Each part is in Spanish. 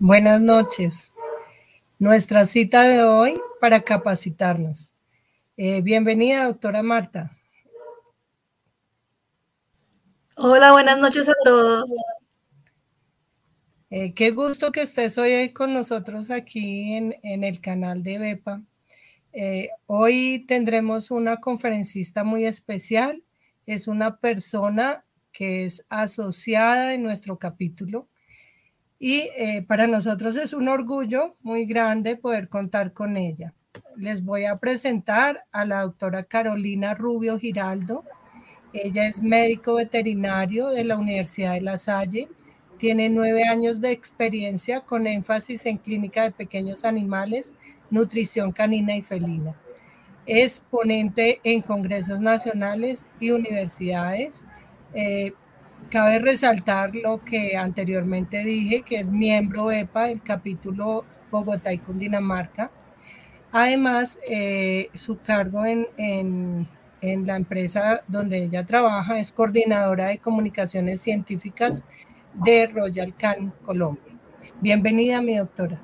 Buenas noches. Nuestra cita de hoy para capacitarnos. Eh, bienvenida, doctora Marta. Hola, buenas noches a todos. Eh, qué gusto que estés hoy con nosotros aquí en, el canal de BEPA. Eh, hoy tendremos una conferencista muy especial. Es una persona que es asociada en nuestro capítulo y eh, para nosotros es un orgullo muy grande poder contar con ella. Les voy a presentar a la doctora Carolina Rubio Giraldo. Ella es médico veterinario de la Universidad de La Salle tiene nueve años de experiencia con énfasis en clínica de pequeños animales, nutrición canina y felina. Es ponente en congresos nacionales y universidades. Eh, cabe resaltar lo que anteriormente dije, que es miembro EPA del capítulo Bogotá y Cundinamarca. Además, eh, su cargo en, en, en, la empresa donde ella trabaja es coordinadora de comunicaciones científicas de Royal Canin, Colombia. Bienvenida, mi doctora.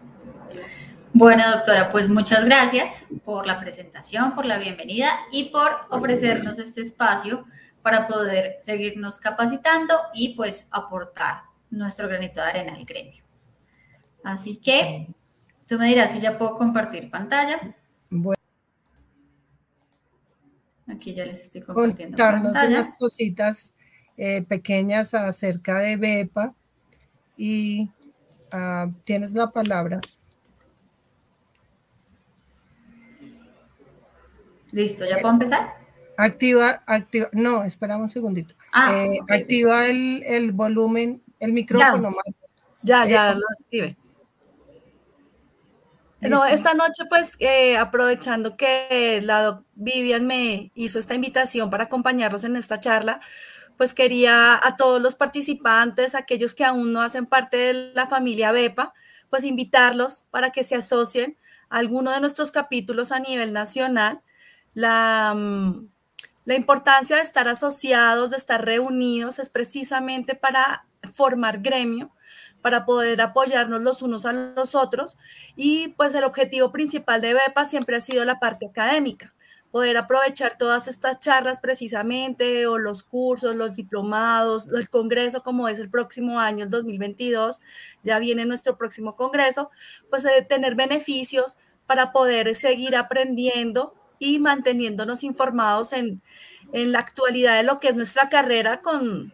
Bueno, doctora, pues muchas gracias por la presentación, por la bienvenida y por ofrecernos este espacio para poder seguirnos capacitando y pues aportar nuestro granito de arena al gremio. Así que tú me dirás si ya puedo compartir pantalla. Bueno. Aquí ya les estoy compartiendo pantalla. unas cositas eh, pequeñas acerca de BEPA y ah, tienes la palabra. Listo, ¿ya puedo empezar? Activa, activa, no, esperamos un segundito. Ah, eh, activa el, volumen, el micrófono. Ya, ya, eh, lo active. No, esta noche, pues, aprovechando que la Vivian me hizo esta invitación para acompañarnos en esta charla, pues quería a todos los participantes, aquellos que aún no hacen parte de la familia BEPA, pues invitarlos para que se asocien a alguno de nuestros capítulos a nivel nacional. La, mm, la importancia de estar asociados, de estar reunidos, es precisamente para formar gremio, para poder apoyarnos los unos a los otros. Y pues el objetivo principal de BEPA siempre ha sido la parte académica poder aprovechar todas estas charlas precisamente o los cursos, los diplomados, el congreso como es el próximo año, el 2022, ya viene nuestro próximo congreso, pues de tener beneficios para poder seguir aprendiendo y manteniéndonos informados en, en la actualidad de lo que es nuestra carrera con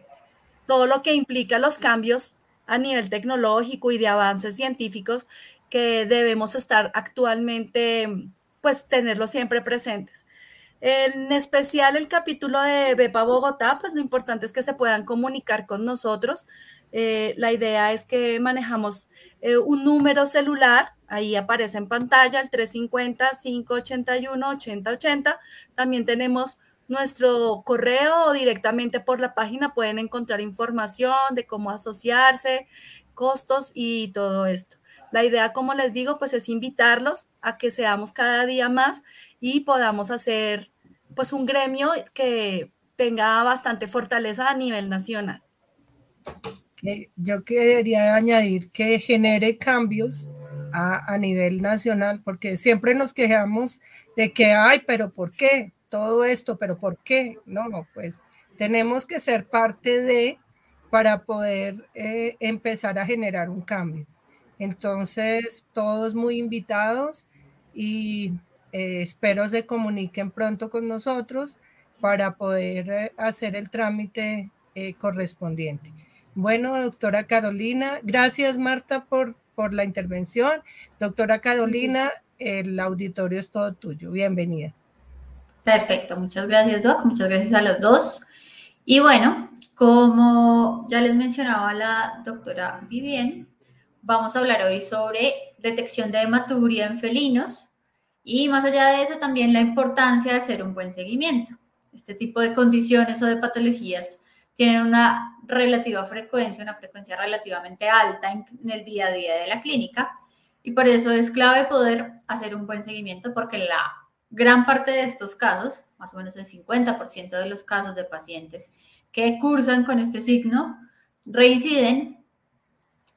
todo lo que implica los cambios a nivel tecnológico y de avances científicos que debemos estar actualmente, pues tenerlos siempre presentes. En especial el capítulo de Bepa Bogotá, pues lo importante es que se puedan comunicar con nosotros. Eh, la idea es que manejamos eh, un número celular, ahí aparece en pantalla el 350-581-8080. También tenemos nuestro correo directamente por la página pueden encontrar información de cómo asociarse, costos y todo esto. La idea, como les digo, pues es invitarlos a que seamos cada día más y podamos hacer pues un gremio que tenga bastante fortaleza a nivel nacional. Yo quería añadir que genere cambios a, nivel nacional, porque siempre nos quejamos de que, ay, pero ¿por qué? Todo esto, pero ¿por qué? No, no, pues tenemos que ser parte de para poder eh, empezar a generar un cambio. Entonces, todos muy invitados y eh, espero se comuniquen pronto con nosotros para poder eh, hacer el trámite eh, correspondiente. Bueno, doctora Carolina, gracias Marta por, por la intervención. Doctora Carolina, el auditorio es todo tuyo. Bienvenida. Perfecto, muchas gracias Doc, muchas gracias a los dos. Y bueno, como ya les mencionaba la doctora Vivien, vamos a hablar hoy sobre detección de hematuria en felinos y más allá de eso también la importancia de hacer un buen seguimiento. Este tipo de condiciones o de patologías tienen una relativa frecuencia, una frecuencia relativamente alta en, el día a día de la clínica y por eso es clave poder hacer un buen seguimiento porque la gran parte de estos casos, más o menos el 50% de los casos de pacientes que cursan con este signo, reinciden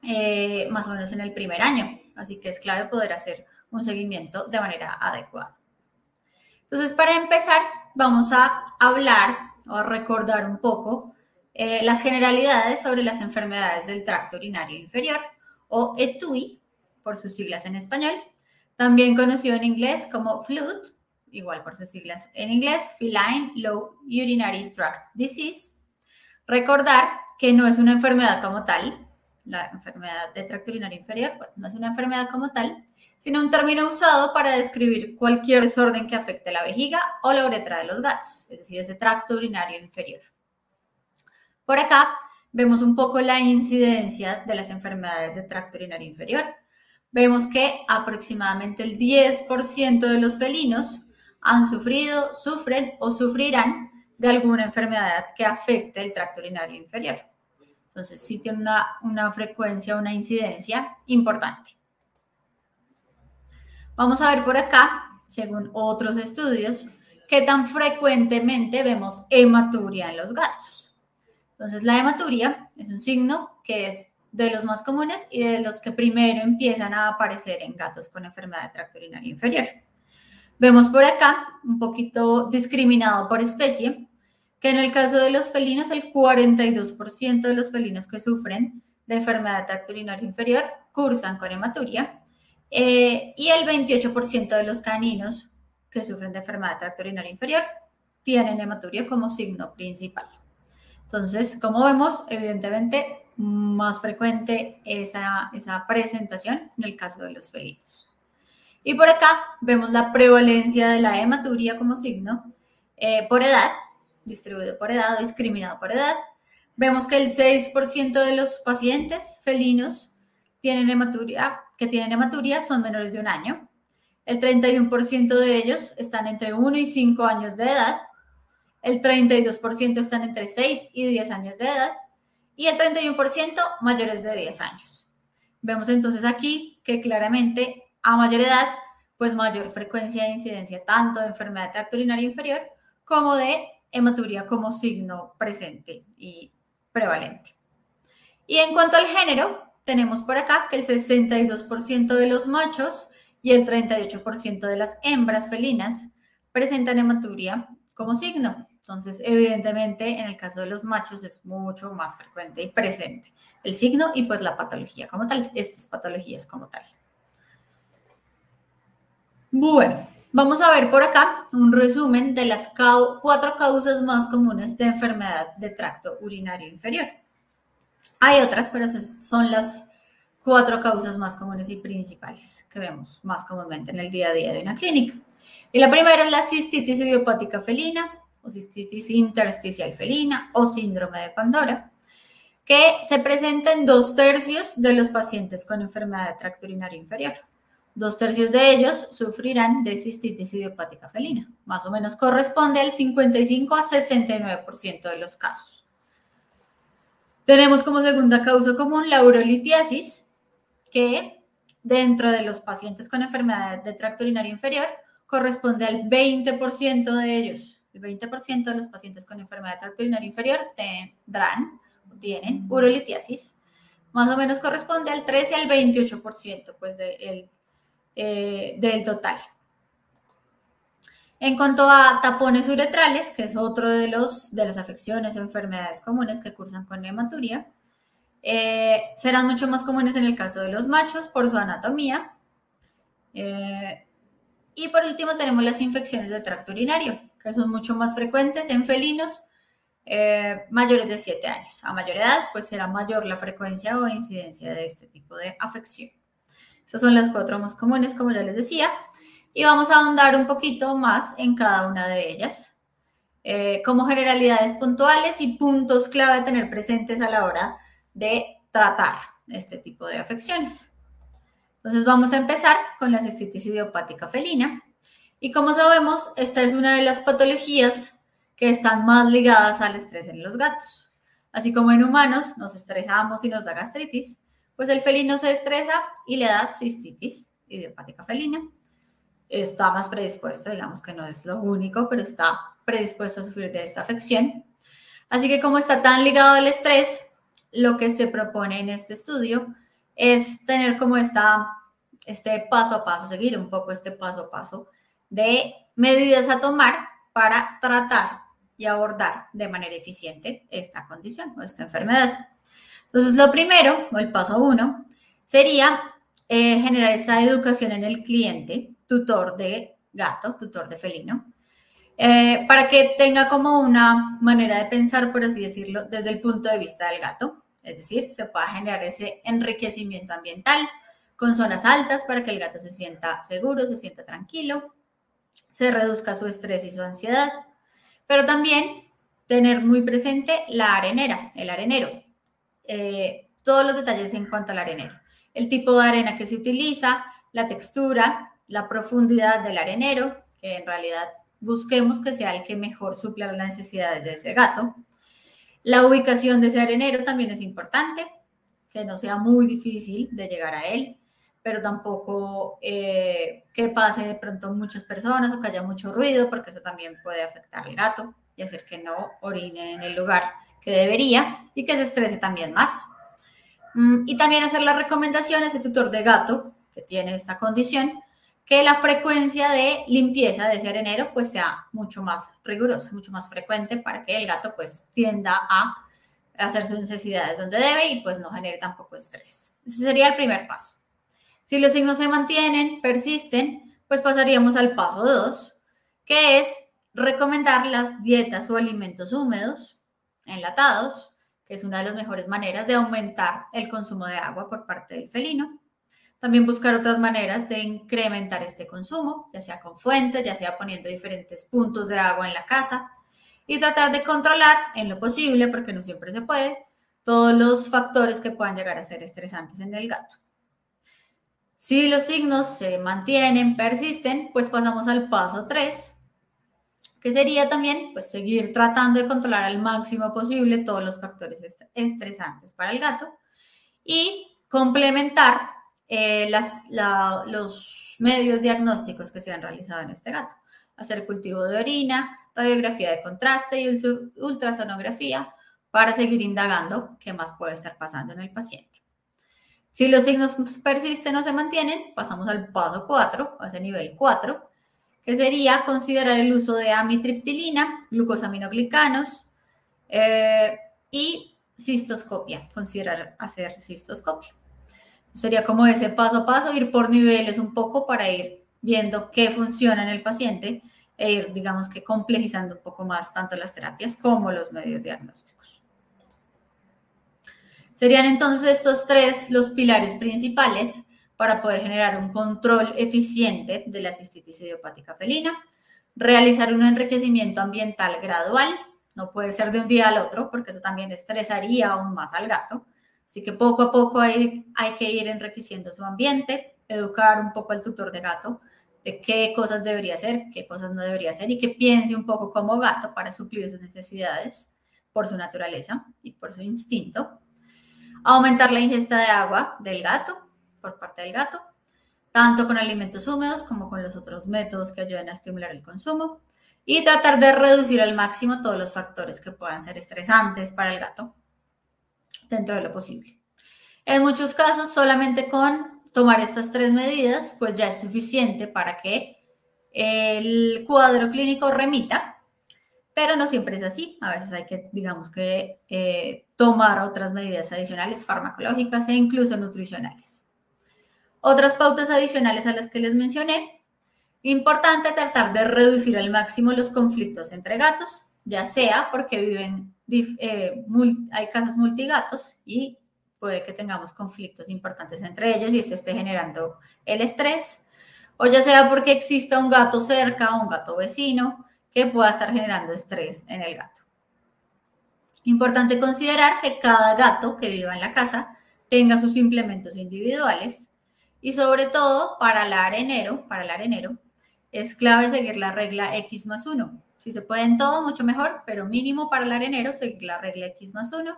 eh, más o menos en el primer año. Así que es clave poder hacer un seguimiento de manera adecuada. Entonces, para empezar, vamos a hablar o recordar un poco eh, las generalidades sobre las enfermedades del tracto urinario inferior o ETUI, por sus siglas en español, también conocido en inglés como FLUT, igual por sus siglas en inglés, Feline Low Urinary Tract Disease. Recordar que no es una enfermedad como tal, la enfermedad de tracto urinario inferior, pues no es una enfermedad como tal, sino un término usado para describir cualquier desorden que afecte la vejiga o la uretra de los gatos, es decir, ese tracto urinario inferior. Por acá vemos un poco la incidencia de las enfermedades de tracto urinario inferior. Vemos que aproximadamente el 10% de los felinos han sufrido, sufren o sufrirán de alguna enfermedad que afecte el tracto urinario inferior. Entonces, sí tiene una, una frecuencia, una incidencia importante. Vamos a ver por acá, según otros estudios, qué tan frecuentemente vemos hematuria en los gatos. Entonces, la hematuria es un signo que es de los más comunes y de los que primero empiezan a aparecer en gatos con enfermedad de tracto urinario inferior. Vemos por acá, un poquito discriminado por especie, que en el caso de los felinos, el 42% de los felinos que sufren de enfermedad de tracto urinario inferior cursan con hematuria eh, y el 28% de los caninos que sufren de enfermedad de tracto urinario inferior tienen hematuria como signo principal. Entonces, como vemos, evidentemente más frecuente esa, esa presentación en el caso de los felinos. Y por acá vemos la prevalencia de la hematuria como signo eh, por edad, distribuido por edad o discriminado por edad. Vemos que el 6% de los pacientes felinos tienen hematuria, que tienen hematuria son menores de un año. El 31% de ellos están entre 1 y 5 años de edad. El 32% están entre 6 y 10 años de edad. Y el 31% mayores de 10 años. Vemos entonces aquí que claramente a mayor edad, pues mayor frecuencia de incidencia tanto de enfermedad de inferior como de hematuria como signo presente y prevalente. Y en cuanto al género, tenemos por acá que el 62% de los machos y el 38% de las hembras felinas presentan hematuria como signo. Entonces, evidentemente, en el caso de los machos es mucho más frecuente y presente el signo y pues la patología como tal, estas patologías como tal. Bueno, vamos a ver por acá un resumen de las cuatro causas más comunes de enfermedad de tracto urinario inferior. Hay otras, pero son las cuatro causas más comunes y principales que vemos más comúnmente en el día a día de una clínica. Y la primera es la cistitis idiopática felina o cistitis intersticial felina o síndrome de Pandora, que se presenta en dos tercios de los pacientes con enfermedad de tracto urinario inferior. Dos tercios de ellos sufrirán de cistitis idiopática felina. Más o menos corresponde al 55 a 69% de los casos. Tenemos como segunda causa común la urolitiasis, que dentro de los pacientes con enfermedad de tracto urinario inferior corresponde al 20% de ellos. El 20% de los pacientes con enfermedad urinario inferior tendrán o tienen urolitiasis. Más o menos corresponde al 13 al 28% pues, del eh, del total. En cuanto a tapones uretrales, que es otro de, los, de las afecciones o enfermedades comunes que cursan con hematuria, eh, serán mucho más comunes en el caso de los machos por su anatomía. Eh, y por último tenemos las infecciones de tracto urinario, que son mucho más frecuentes en felinos mayores de 7 años. A mayor edad, pues será mayor la frecuencia o incidencia de este tipo de afección. Esas son las cuatro más comunes, como ya les decía. Y vamos a ahondar un poquito más en cada una de ellas, eh, como generalidades puntuales y puntos clave a tener presentes a la hora de tratar este tipo de afecciones. Entonces vamos a empezar con la cistitis idiopática felina. Y como sabemos, esta es una de las patologías que están más ligadas al estrés en los gatos. Así como en humanos nos estresamos y nos da gastritis, pues el felino se estresa y le da cistitis idiopática felina. Está más predispuesto, digamos que no es lo único, pero está predispuesto a sufrir de esta afección. Así que como está tan ligado al estrés, lo que se propone en este estudio es tener como esta, este paso a paso, seguir un poco este paso a paso de medidas a tomar para tratar y abordar de manera eficiente esta condición o esta enfermedad. Entonces, lo primero, o el paso uno, sería eh, generar esa educación en el cliente, tutor de gato, tutor de felino, eh, para que tenga como una manera de pensar, por así decirlo, desde el punto de vista del gato. Es decir, se pueda generar ese enriquecimiento ambiental con zonas altas para que el gato se sienta seguro, se sienta tranquilo, se reduzca su estrés y su ansiedad, pero también tener muy presente la arenera, el arenero. Eh, todos los detalles en cuanto al arenero. El tipo de arena que se utiliza, la textura, la profundidad del arenero, que en realidad busquemos que sea el que mejor supla las necesidades de ese gato. La ubicación de ese arenero también es importante, que no sea muy difícil de llegar a él, pero tampoco eh, que pase de pronto muchas personas o que haya mucho ruido, porque eso también puede afectar al gato y hacer que no orine en el lugar que debería y que se estrese también más. Mm, y también hacer la recomendación a ese tutor de gato que tiene esta condición que la frecuencia de limpieza de ese arenero pues sea mucho más rigurosa, mucho más frecuente para que el gato pues tienda a hacer sus necesidades donde debe y pues no genere tampoco estrés. Ese sería el primer paso. Si los signos se mantienen, persisten, pues pasaríamos al paso 2, que es recomendar las dietas o alimentos húmedos, enlatados, que es una de las mejores maneras de aumentar el consumo de agua por parte del felino. También buscar otras maneras de incrementar este consumo, ya sea con fuentes, ya sea poniendo diferentes puntos de agua en la casa y tratar de controlar en lo posible, porque no siempre se puede, todos los factores que puedan llegar a ser estresantes en el gato. Si los signos se mantienen, persisten, pues pasamos al paso 3, que sería también pues, seguir tratando de controlar al máximo posible todos los factores estresantes para el gato y complementar eh, los medios diagnósticos que se han realizado en este gato. Hacer cultivo de orina, radiografía de contraste y ultrasonografía para seguir indagando qué más puede estar pasando en el paciente. Si los signos persisten o se mantienen, pasamos al paso 4, a ese nivel 4, que sería considerar el uso de amitriptilina, glucosaminoglicanos eh, y cistoscopia, considerar hacer cistoscopia. Sería como ese paso a paso, ir por niveles un poco para ir viendo qué funciona en el paciente e ir, digamos que, complejizando un poco más tanto las terapias como los medios diagnósticos. Serían entonces estos tres los pilares principales para poder generar un control eficiente de la cistitis idiopática felina, realizar un enriquecimiento ambiental gradual, no puede ser de un día al otro porque eso también estresaría aún más al gato, Así que poco a poco hay, hay que ir enriqueciendo su ambiente, educar un poco al tutor de gato de qué cosas debería hacer, qué cosas no debería hacer y que piense un poco como gato para suplir sus necesidades por su naturaleza y por su instinto. Aumentar la ingesta de agua del gato por parte del gato, tanto con alimentos húmedos como con los otros métodos que ayuden a estimular el consumo y tratar de reducir al máximo todos los factores que puedan ser estresantes para el gato dentro de lo posible. En muchos casos, solamente con tomar estas tres medidas, pues ya es suficiente para que el cuadro clínico remita, pero no siempre es así. A veces hay que, digamos que, eh, tomar otras medidas adicionales farmacológicas e incluso nutricionales. Otras pautas adicionales a las que les mencioné. Importante tratar de reducir al máximo los conflictos entre gatos, ya sea porque viven eh, hay casas multigatos y puede que tengamos conflictos importantes entre ellos y esto esté generando el estrés, o ya sea porque exista un gato cerca o un gato vecino que pueda estar generando estrés en el gato. Importante considerar que cada gato que viva en la casa tenga sus implementos individuales y sobre todo para el arenero, para el arenero, es clave seguir la regla X más 1. Si se puede en todo, mucho mejor, pero mínimo para el arenero, seguir la regla X más 1,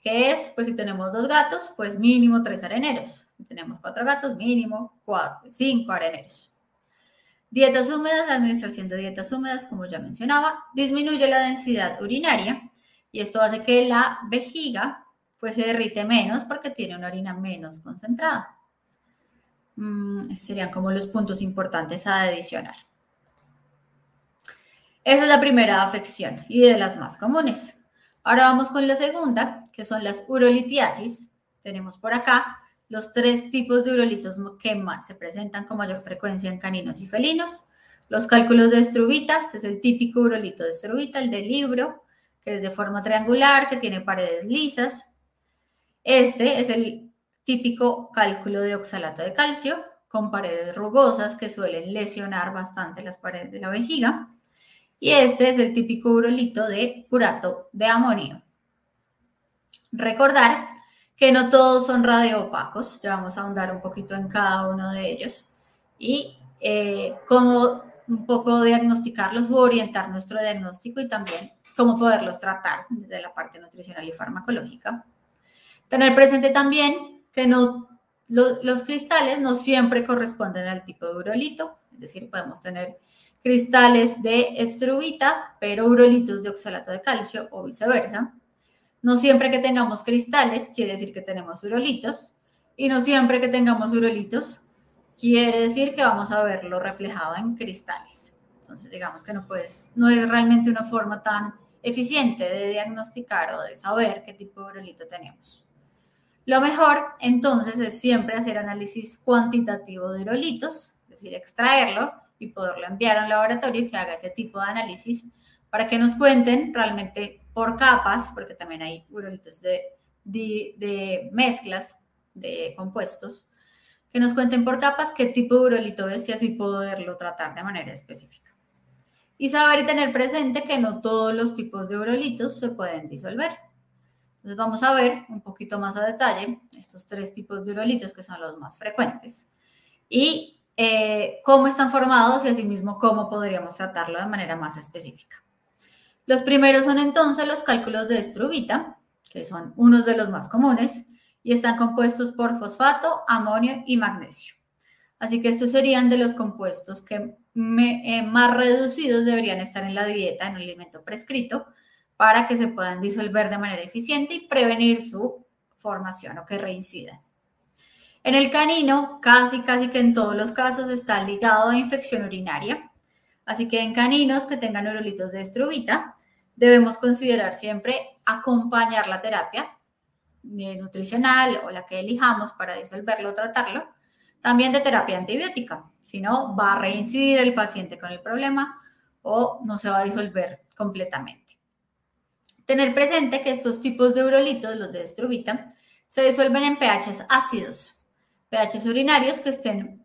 que es, pues si tenemos dos gatos, pues mínimo tres areneros. Si tenemos cuatro gatos, mínimo cuatro, cinco areneros. Dietas húmedas, la administración de dietas húmedas, como ya mencionaba, disminuye la densidad urinaria y esto hace que la vejiga pues se derrite menos porque tiene una orina menos concentrada. Mm, serían como los puntos importantes a adicionar. Esa es la primera afección y de las más comunes. Ahora vamos con la segunda, que son las urolitiasis. Tenemos por acá los tres tipos de urolitos que más se presentan con mayor frecuencia en caninos y felinos. Los cálculos de estrubita, es el típico urolito de estrubita, el del libro, que es de forma triangular, que tiene paredes lisas. Este es el típico cálculo de oxalato de calcio, con paredes rugosas que suelen lesionar bastante las paredes de la vejiga. Y este es el típico urolito de urato de amonio. Recordar que no todos son radioopacos, ya vamos a ahondar un poquito en cada uno de ellos y eh, cómo un poco diagnosticarlos o orientar nuestro diagnóstico y también cómo poderlos tratar desde la parte nutricional y farmacológica. Tener presente también que no, los cristales no siempre corresponden al tipo de urolito, es decir, podemos tener cristales de estrubita, pero urolitos de oxalato de calcio o viceversa. No siempre que tengamos cristales quiere decir que tenemos urolitos y no siempre que tengamos urolitos quiere decir que vamos a verlo reflejado en cristales. Entonces, digamos que no, es realmente una forma tan eficiente de diagnosticar o de saber qué tipo de urolito tenemos. Lo mejor, entonces, es siempre hacer análisis cuantitativo de urolitos, es decir, extraerlo y poderlo enviar a un laboratorio que haga ese tipo de análisis para que nos cuenten realmente por capas, porque también hay urolitos de, de, mezclas de compuestos, que nos cuenten por capas qué tipo de urolito es y así poderlo tratar de manera específica. Y saber y tener presente que no todos los tipos de urolitos se pueden disolver. Entonces vamos a ver un poquito más a detalle estos tres tipos de urolitos que son los más frecuentes. Y eh, cómo están formados y asimismo cómo podríamos tratarlo de manera más específica. Los primeros son entonces los cálculos de estrubita, que son unos de los más comunes, y están compuestos por fosfato, amonio y magnesio. Así que estos serían de los compuestos que eh, más reducidos deberían estar en la dieta, en un alimento prescrito, para que se puedan disolver de manera eficiente y prevenir su formación o que reincidan. En el canino, casi, casi que en todos los casos está ligado a infección urinaria. Así que en caninos que tengan urolitos de estrubita, debemos considerar siempre acompañar la terapia nutricional o la que elijamos para disolverlo o tratarlo, también de terapia antibiótica. Si no, va a reincidir el paciente con el problema o no se va a disolver completamente. Tener presente que estos tipos de urolitos, los de estrubita, se disuelven en pHs ácidos, pHs urinarios que estén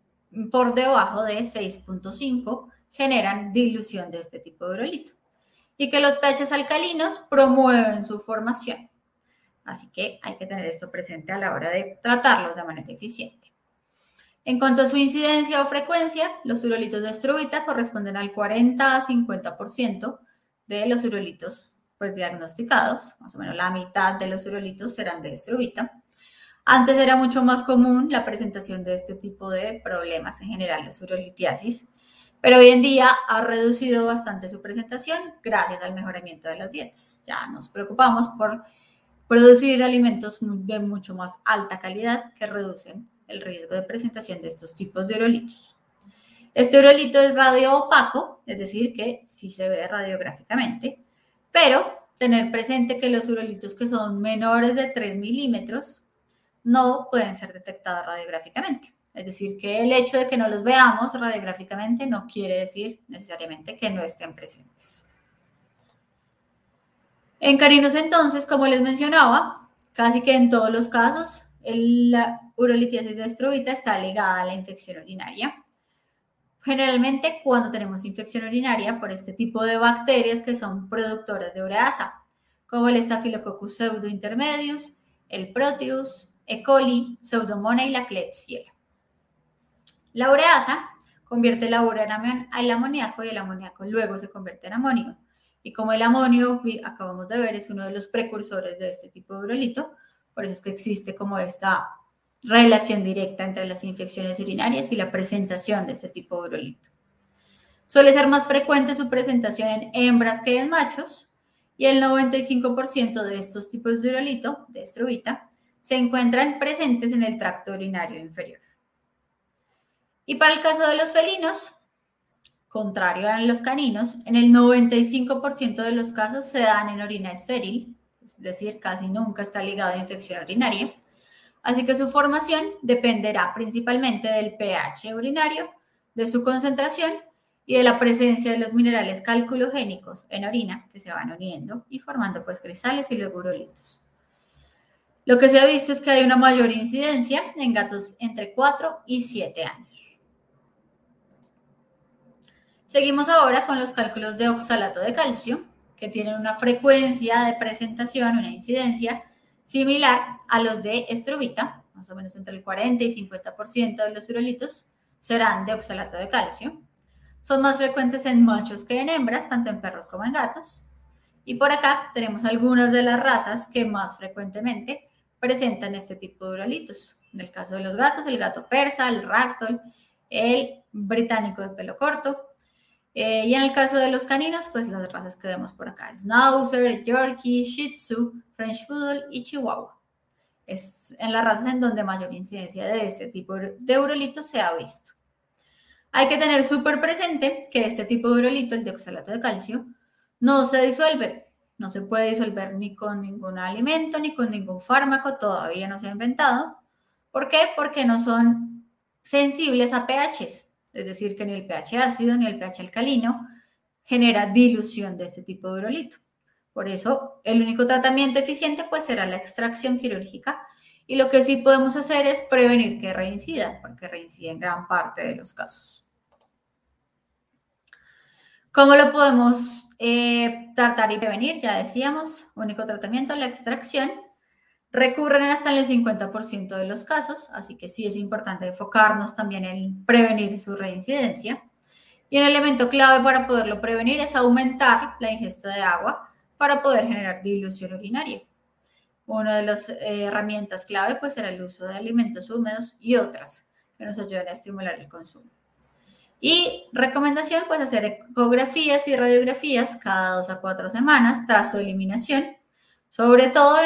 por debajo de 6.5 generan dilución de este tipo de urolito. Y que los pHs alcalinos promueven su formación. Así que hay que tener esto presente a la hora de tratarlos de manera eficiente. En cuanto a su incidencia o frecuencia, los urolitos de estrubita corresponden al 40 a 50% de los urolitos pues, diagnosticados. Más o menos la mitad de los urolitos serán de estrubita. Antes era mucho más común la presentación de este tipo de problemas, en general la urolitiasis, pero hoy en día ha reducido bastante su presentación gracias al mejoramiento de las dietas. Ya nos preocupamos por producir alimentos de mucho más alta calidad que reducen el riesgo de presentación de estos tipos de urolitos. Este urolito es radio opaco, es decir, que sí se ve radiográficamente, pero tener presente que los urolitos que son menores de 3 milímetros no pueden ser detectados radiográficamente. Es decir, que el hecho de que no los veamos radiográficamente no quiere decir necesariamente que no estén presentes. En carinos entonces, como les mencionaba, casi que en todos los casos, la urolitiasis de estrobita está ligada a la infección urinaria. Generalmente cuando tenemos infección urinaria por este tipo de bacterias que son productoras de ureasa, como el Staphylococcus pseudointermedius, el Proteus, e. coli, Pseudomonas y la Klebsiella. La ureasa convierte la urea el amoníaco y el amoníaco luego se convierte en amonio. Y como el amonio, acabamos de ver, es uno de los precursores de este tipo de urolito, por eso es que existe como esta relación directa entre las infecciones urinarias y la presentación de este tipo de urolito. Suele ser más frecuente su presentación en hembras que en machos y el 95% de estos tipos de urolito, de estrubita, se encuentran presentes en el tracto urinario inferior. Y para el caso de los felinos, contrario a los caninos, en el 95% de los casos se dan en orina estéril, es decir, casi nunca está ligado a infección urinaria. Así que su formación dependerá principalmente del pH urinario, de su concentración y de la presencia de los minerales calculogénicos en orina que se van uniendo y formando pues cristales y luego urolitos. Lo que se ha visto es que hay una mayor incidencia en gatos entre 4 y 7 años. Seguimos ahora con los cálculos de oxalato de calcio, que tienen una frecuencia de presentación, una incidencia similar a los de estrubita, más o menos entre el 40 y 50% de los urolitos serán de oxalato de calcio. Son más frecuentes en machos que en hembras, tanto en perros como en gatos. Y por acá tenemos algunas de las razas que más frecuentemente presentan este tipo de urolitos. En el caso de los gatos, el gato persa, el ragdoll, el británico de pelo corto. Eh, y en el caso de los caninos, pues las razas que vemos por acá, Schnauzer, Yorkie, Shih Tzu, French Poodle y Chihuahua. Es en las razas en donde mayor incidencia de este tipo de urolitos se ha visto. Hay que tener súper presente que este tipo de urolito, el de oxalato de calcio, no se disuelve. No se puede disolver ni con ningún alimento, ni con ningún fármaco, todavía no se ha inventado. ¿Por qué? Porque no son sensibles a pHs, es decir, que ni el pH ácido ni el pH alcalino genera dilución de este tipo de urolito. Por eso, el único tratamiento eficiente pues será la extracción quirúrgica y lo que sí podemos hacer es prevenir que reincida, porque reincide en gran parte de los casos. ¿Cómo lo podemos eh, tratar y prevenir? Ya decíamos, único tratamiento, la extracción. Recurren hasta el 50% de los casos, así que sí es importante enfocarnos también en prevenir su reincidencia. Y un elemento clave para poderlo prevenir es aumentar la ingesta de agua para poder generar dilución urinaria. Una de las eh, herramientas clave pues será el uso de alimentos húmedos y otras que nos ayuden a estimular el consumo. Y recomendación pues hacer ecografías y radiografías cada dos a cuatro semanas tras su eliminación, sobre todo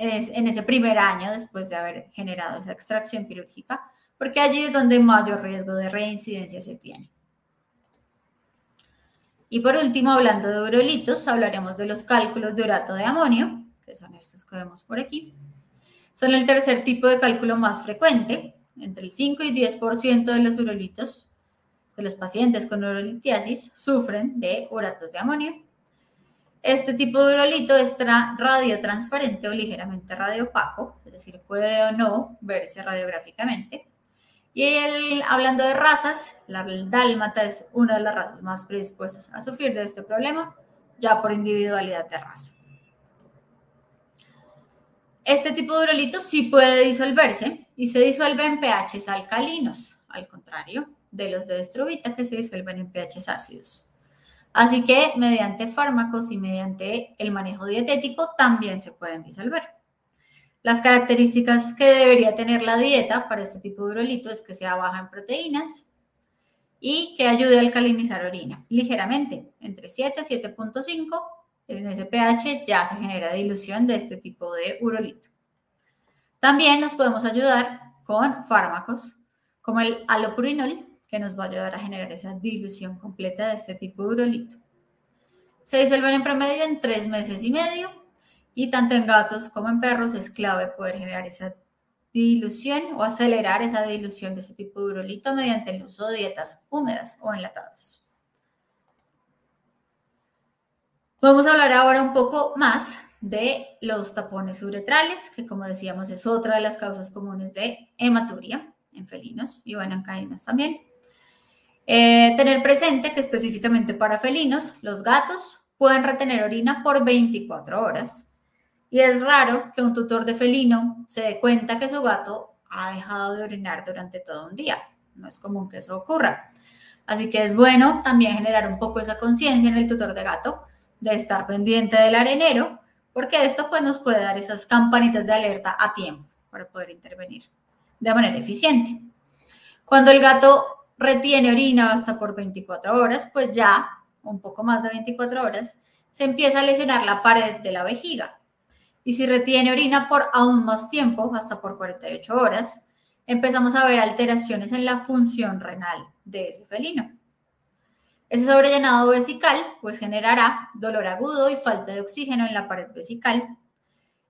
en ese primer año después de haber generado esa extracción quirúrgica, porque allí es donde mayor riesgo de reincidencia se tiene. Y por último, hablando de urolitos, hablaremos de los cálculos de urato de amonio, que son estos que vemos por aquí. Son el tercer tipo de cálculo más frecuente. Entre el 5 y 10% de los urolitos de los pacientes con urolitiasis sufren de uratos de amonio. Este tipo de urolito es radiotransparente o ligeramente radiopaco, es decir, puede o no verse radiográficamente. Y hablando de razas, la dálmata es una de las razas más predispuestas a sufrir de este problema, ya por individualidad de raza. Este tipo de urolito sí puede disolverse y se disuelve en pHs alcalinos, al contrario de los de estrubita que se disuelven en pHs ácidos. Así que mediante fármacos y mediante el manejo dietético también se pueden disolver. Las características que debería tener la dieta para este tipo de urolito es que sea baja en proteínas y que ayude a alcalinizar orina ligeramente, entre 7 y 7.5 en ese pH ya se genera dilución de este tipo de urolito. También nos podemos ayudar con fármacos como el alopurinol, que nos va a ayudar a generar esa dilución completa de este tipo de urolito. Se disuelven en promedio en tres meses y medio y tanto en gatos como en perros es clave poder generar esa dilución o acelerar esa dilución de este tipo de urolito mediante el uso de dietas húmedas o enlatadas. Vamos a hablar ahora un poco más de los tapones uretrales, que como decíamos es otra de las causas comunes de hematuria en felinos y bueno, en caninos también. Eh, tener presente que específicamente para felinos, los gatos pueden retener orina por 24 horas. Y es raro que un tutor de felino se dé cuenta que su gato ha dejado de orinar durante todo un día. No es común que eso ocurra. Así que es bueno también generar un poco esa conciencia en el tutor de gato de estar pendiente del arenero, porque esto pues nos puede dar esas campanitas de alerta a tiempo para poder intervenir de manera eficiente. Cuando el gato retiene orina hasta por 24 horas, pues ya, un poco más de 24 horas, se empieza a lesionar la pared de la vejiga. Y si retiene orina por aún más tiempo, hasta por 48 horas, empezamos a ver alteraciones en la función renal de ese felino. Ese sobrellenado vesical pues generará dolor agudo y falta de oxígeno en la pared vesical.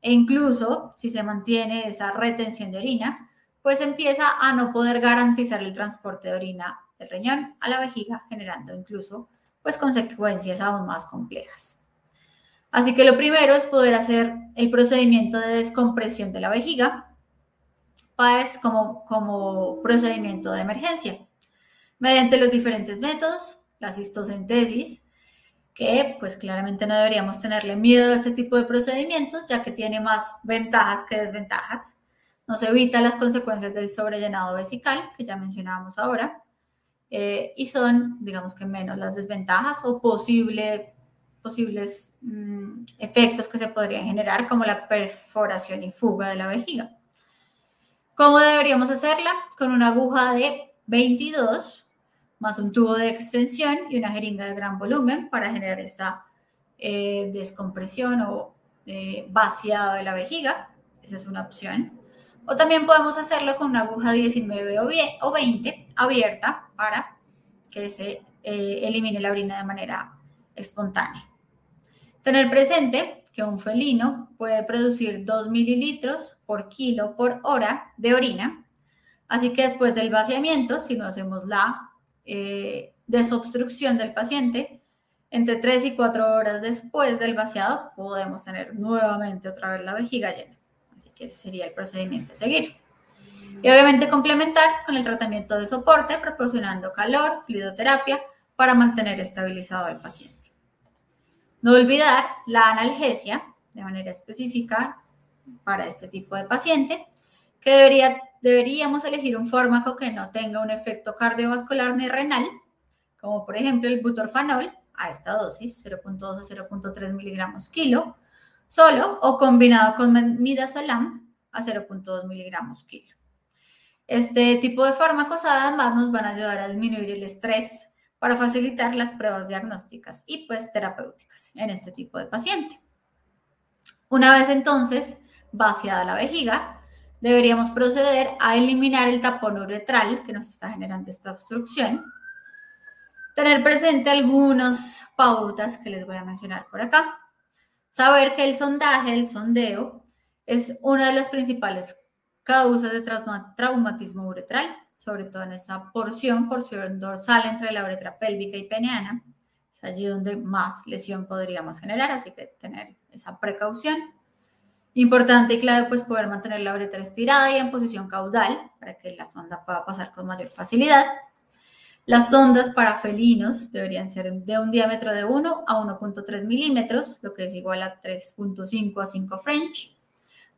E incluso si se mantiene esa retención de orina, pues empieza a no poder garantizar el transporte de orina del riñón a la vejiga, generando incluso pues consecuencias aún más complejas. Así que lo primero es poder hacer el procedimiento de descompresión de la vejiga, pues como, como procedimiento de emergencia, mediante los diferentes métodos, la cistocentesis, que pues claramente no deberíamos tenerle miedo a este tipo de procedimientos, ya que tiene más ventajas que desventajas. Nos evita las consecuencias del sobrellenado vesical, que ya mencionábamos ahora, eh, y son, digamos que menos las desventajas o posible, posibles mm, efectos que se podrían generar, como la perforación y fuga de la vejiga. ¿Cómo deberíamos hacerla? Con una aguja de 22 más un tubo de extensión y una jeringa de gran volumen para generar esta eh, descompresión o eh, vaciado de la vejiga. Esa es una opción. O también podemos hacerlo con una aguja 19 o 20 abierta para que se eh, elimine la orina de manera espontánea. Tener presente que un felino puede producir 2 mililitros por kilo por hora de orina. Así que después del vaciamiento, si no hacemos la eh, desobstrucción del paciente, entre 3 y 4 horas después del vaciado podemos tener nuevamente otra vez la vejiga llena. Así que ese sería el procedimiento a seguir. Y obviamente complementar con el tratamiento de soporte, proporcionando calor, fluidoterapia, para mantener estabilizado al paciente. No olvidar la analgesia de manera específica para este tipo de paciente, que debería deberíamos elegir un fármaco que no tenga un efecto cardiovascular ni renal, como por ejemplo el butorfanol a esta dosis, 0.2 a 0.3 miligramos kilo, solo o combinado con midazolam a 0.2 miligramos kilo. Este tipo de fármacos además nos van a ayudar a disminuir el estrés para facilitar las pruebas diagnósticas y pues terapéuticas en este tipo de paciente. Una vez entonces vaciada la vejiga, deberíamos proceder a eliminar el tapón uretral que nos está generando esta obstrucción. Tener presente algunas pautas que les voy a mencionar por acá. Saber que el sondaje, el sondeo, es una de las principales causas de traumatismo uretral, sobre todo en esta porción, porción dorsal entre la uretra pélvica y peneana. Es allí donde más lesión podríamos generar, así que tener esa precaución. Importante y clave, pues poder mantener la uretra estirada y en posición caudal para que la sonda pueda pasar con mayor facilidad. Las sondas para felinos deberían ser de un diámetro de 1 a 1.3 milímetros, lo que es igual a 3.5 a 5 French.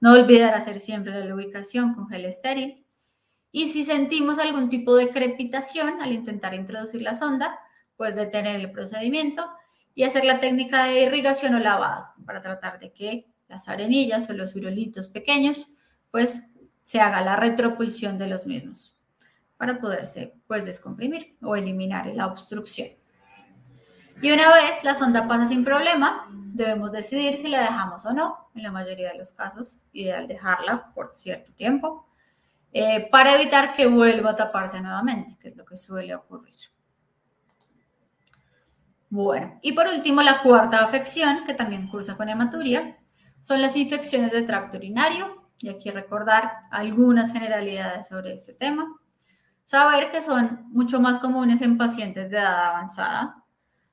No olvidar hacer siempre la ubicación con gel estéril. Y si sentimos algún tipo de crepitación al intentar introducir la sonda, pues detener el procedimiento y hacer la técnica de irrigación o lavado para tratar de que las arenillas o los urolitos pequeños, pues se haga la retropulsión de los mismos para poderse pues descomprimir o eliminar la obstrucción. Y una vez la sonda pasa sin problema, debemos decidir si la dejamos o no. En la mayoría de los casos, ideal dejarla por cierto tiempo eh, para evitar que vuelva a taparse nuevamente, que es lo que suele ocurrir. Bueno, y por último, la cuarta afección, que también cursa con hematuria, son las infecciones de tracto urinario. Y aquí recordar algunas generalidades sobre este tema. Saber que son mucho más comunes en pacientes de edad avanzada.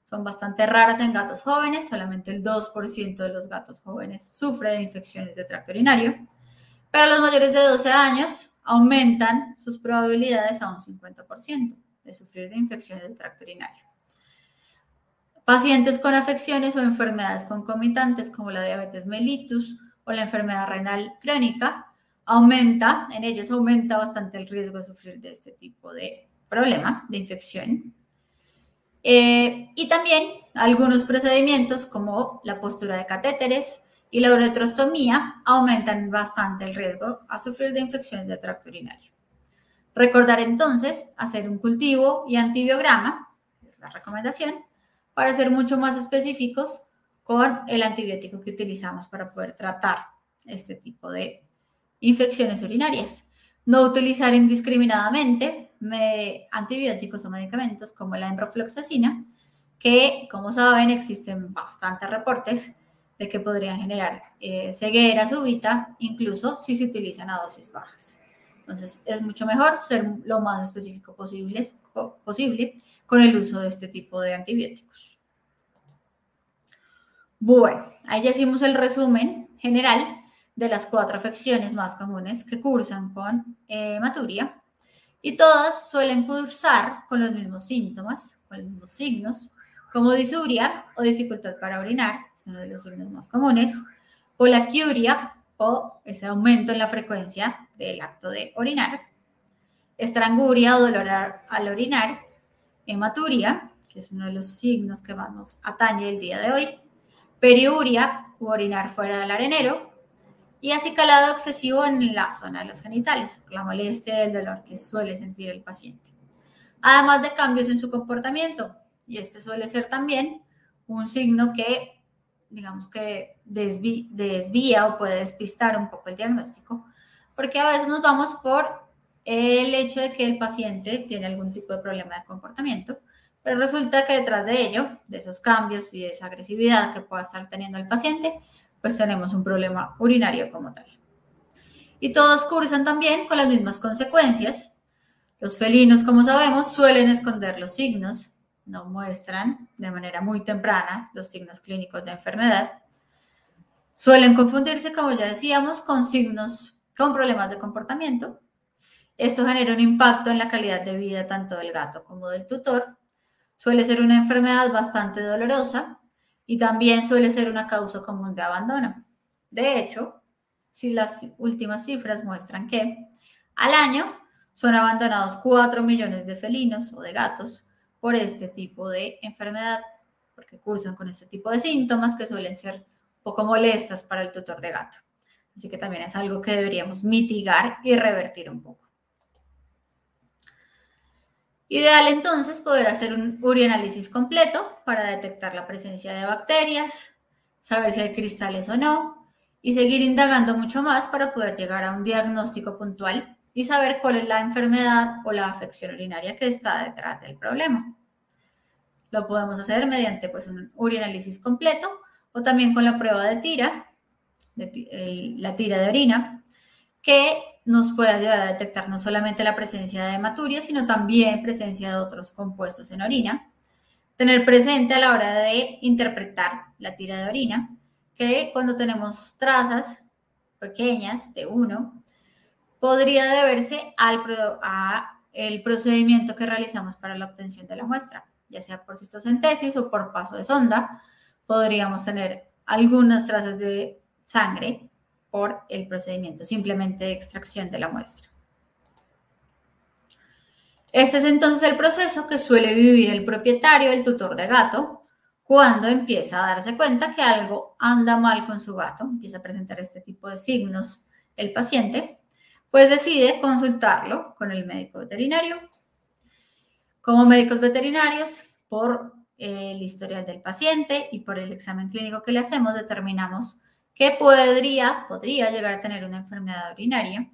Son bastante raras en gatos jóvenes, solamente el 2% de los gatos jóvenes sufre de infecciones de tracto urinario. Pero los mayores de 12 años aumentan sus probabilidades a un 50% de sufrir de infecciones de tracto urinario. Pacientes con afecciones o enfermedades concomitantes como la diabetes mellitus o la enfermedad renal crónica, aumenta, en ellos aumenta bastante el riesgo de sufrir de este tipo de problema, de infección. Eh, y también algunos procedimientos como la postura de catéteres y la uretrostomía aumentan bastante el riesgo a sufrir de infecciones de tracto urinario. Recordar entonces hacer un cultivo y antibiograma, es la recomendación, para ser mucho más específicos con el antibiótico que utilizamos para poder tratar este tipo de infecciones urinarias. No utilizar indiscriminadamente antibióticos o medicamentos como la enrofloxacina, que como saben existen bastantes reportes de que podrían generar eh, ceguera súbita, incluso si se utilizan a dosis bajas. Entonces es mucho mejor ser lo más específico posible, posible con el uso de este tipo de antibióticos. Bueno, ahí ya hicimos el resumen general de las cuatro afecciones más comunes que cursan con hematuria y todas suelen cursar con los mismos síntomas, con los mismos signos, como disuria o dificultad para orinar, son uno de los signos más comunes, polaquiuria o ese aumento en la frecuencia del acto de orinar, estranguria o dolor al orinar, hematuria, que es uno de los signos que más nos atañe el día de hoy, periuria u orinar fuera del arenero y acicalado excesivo en la zona de los genitales, por la molestia y el dolor que suele sentir el paciente. Además de cambios en su comportamiento, y este suele ser también un signo que, digamos que desvía o puede despistar un poco el diagnóstico, porque a veces nos vamos por el hecho de que el paciente tiene algún tipo de problema de comportamiento, pero resulta que detrás de ello, de esos cambios y de esa agresividad que pueda estar teniendo el paciente, pues tenemos un problema urinario como tal. Y todos cursan también con las mismas consecuencias. Los felinos, como sabemos, suelen esconder los signos, no muestran de manera muy temprana los signos clínicos de enfermedad. Suelen confundirse, como ya decíamos, con signos con problemas de comportamiento. Esto genera un impacto en la calidad de vida tanto del gato como del tutor Suele ser una enfermedad bastante dolorosa y también suele ser una causa común de abandono. De hecho, si las últimas cifras muestran que al año son abandonados 4 millones de felinos o de gatos por este tipo de enfermedad, porque cursan con este tipo de síntomas que suelen ser un poco molestas para el tutor de gato. Así que también es algo que deberíamos mitigar y revertir un poco. Ideal entonces poder hacer un urianálisis completo para detectar la presencia de bacterias, saber si hay cristales o no y seguir indagando mucho más para poder llegar a un diagnóstico puntual y saber cuál es la enfermedad o la afección urinaria que está detrás del problema. Lo podemos hacer mediante pues, un urianálisis completo o también con la prueba de tira, la tira de orina, que nos puede ayudar a detectar no solamente la presencia de hematuria, sino también presencia de otros compuestos en orina. Tener presente a la hora de interpretar la tira de orina, que cuando tenemos trazas pequeñas de uno, podría deberse al el procedimiento que realizamos para la obtención de la muestra, ya sea por cistocentesis o por paso de sonda. Podríamos tener algunas trazas de sangre por el procedimiento simplemente de extracción de la muestra. Este es entonces el proceso que suele vivir el propietario, el tutor de gato, cuando empieza a darse cuenta que algo anda mal con su gato, empieza a presentar este tipo de signos el paciente, pues decide consultarlo con el médico veterinario. Como médicos veterinarios, por el historial del paciente y por el examen clínico que le hacemos, determinamos que podría, podría llegar a tener una enfermedad urinaria.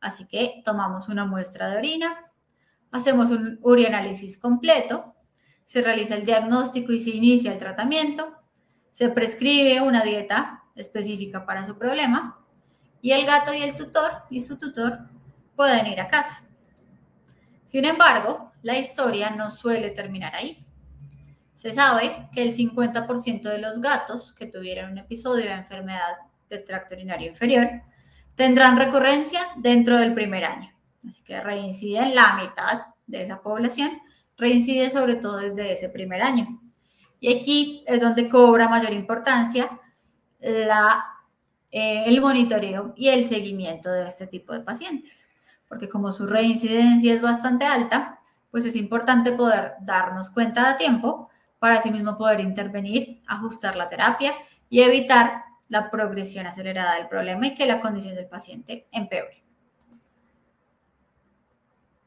Así que tomamos una muestra de orina, hacemos un urianálisis completo, se realiza el diagnóstico y se inicia el tratamiento, se prescribe una dieta específica para su problema y el gato y el tutor y su tutor pueden ir a casa. Sin embargo, la historia no suele terminar ahí. Se sabe que el 50% de los gatos que tuvieran un episodio de enfermedad del tracto urinario inferior tendrán recurrencia dentro del primer año. Así que reincide en la mitad de esa población, reincide sobre todo desde ese primer año. Y aquí es donde cobra mayor importancia eh, el monitoreo y el seguimiento de este tipo de pacientes, porque como su reincidencia es bastante alta, pues es importante poder darnos cuenta a tiempo para mismo poder intervenir, ajustar la terapia y evitar la progresión acelerada del problema y que la condición del paciente empeore.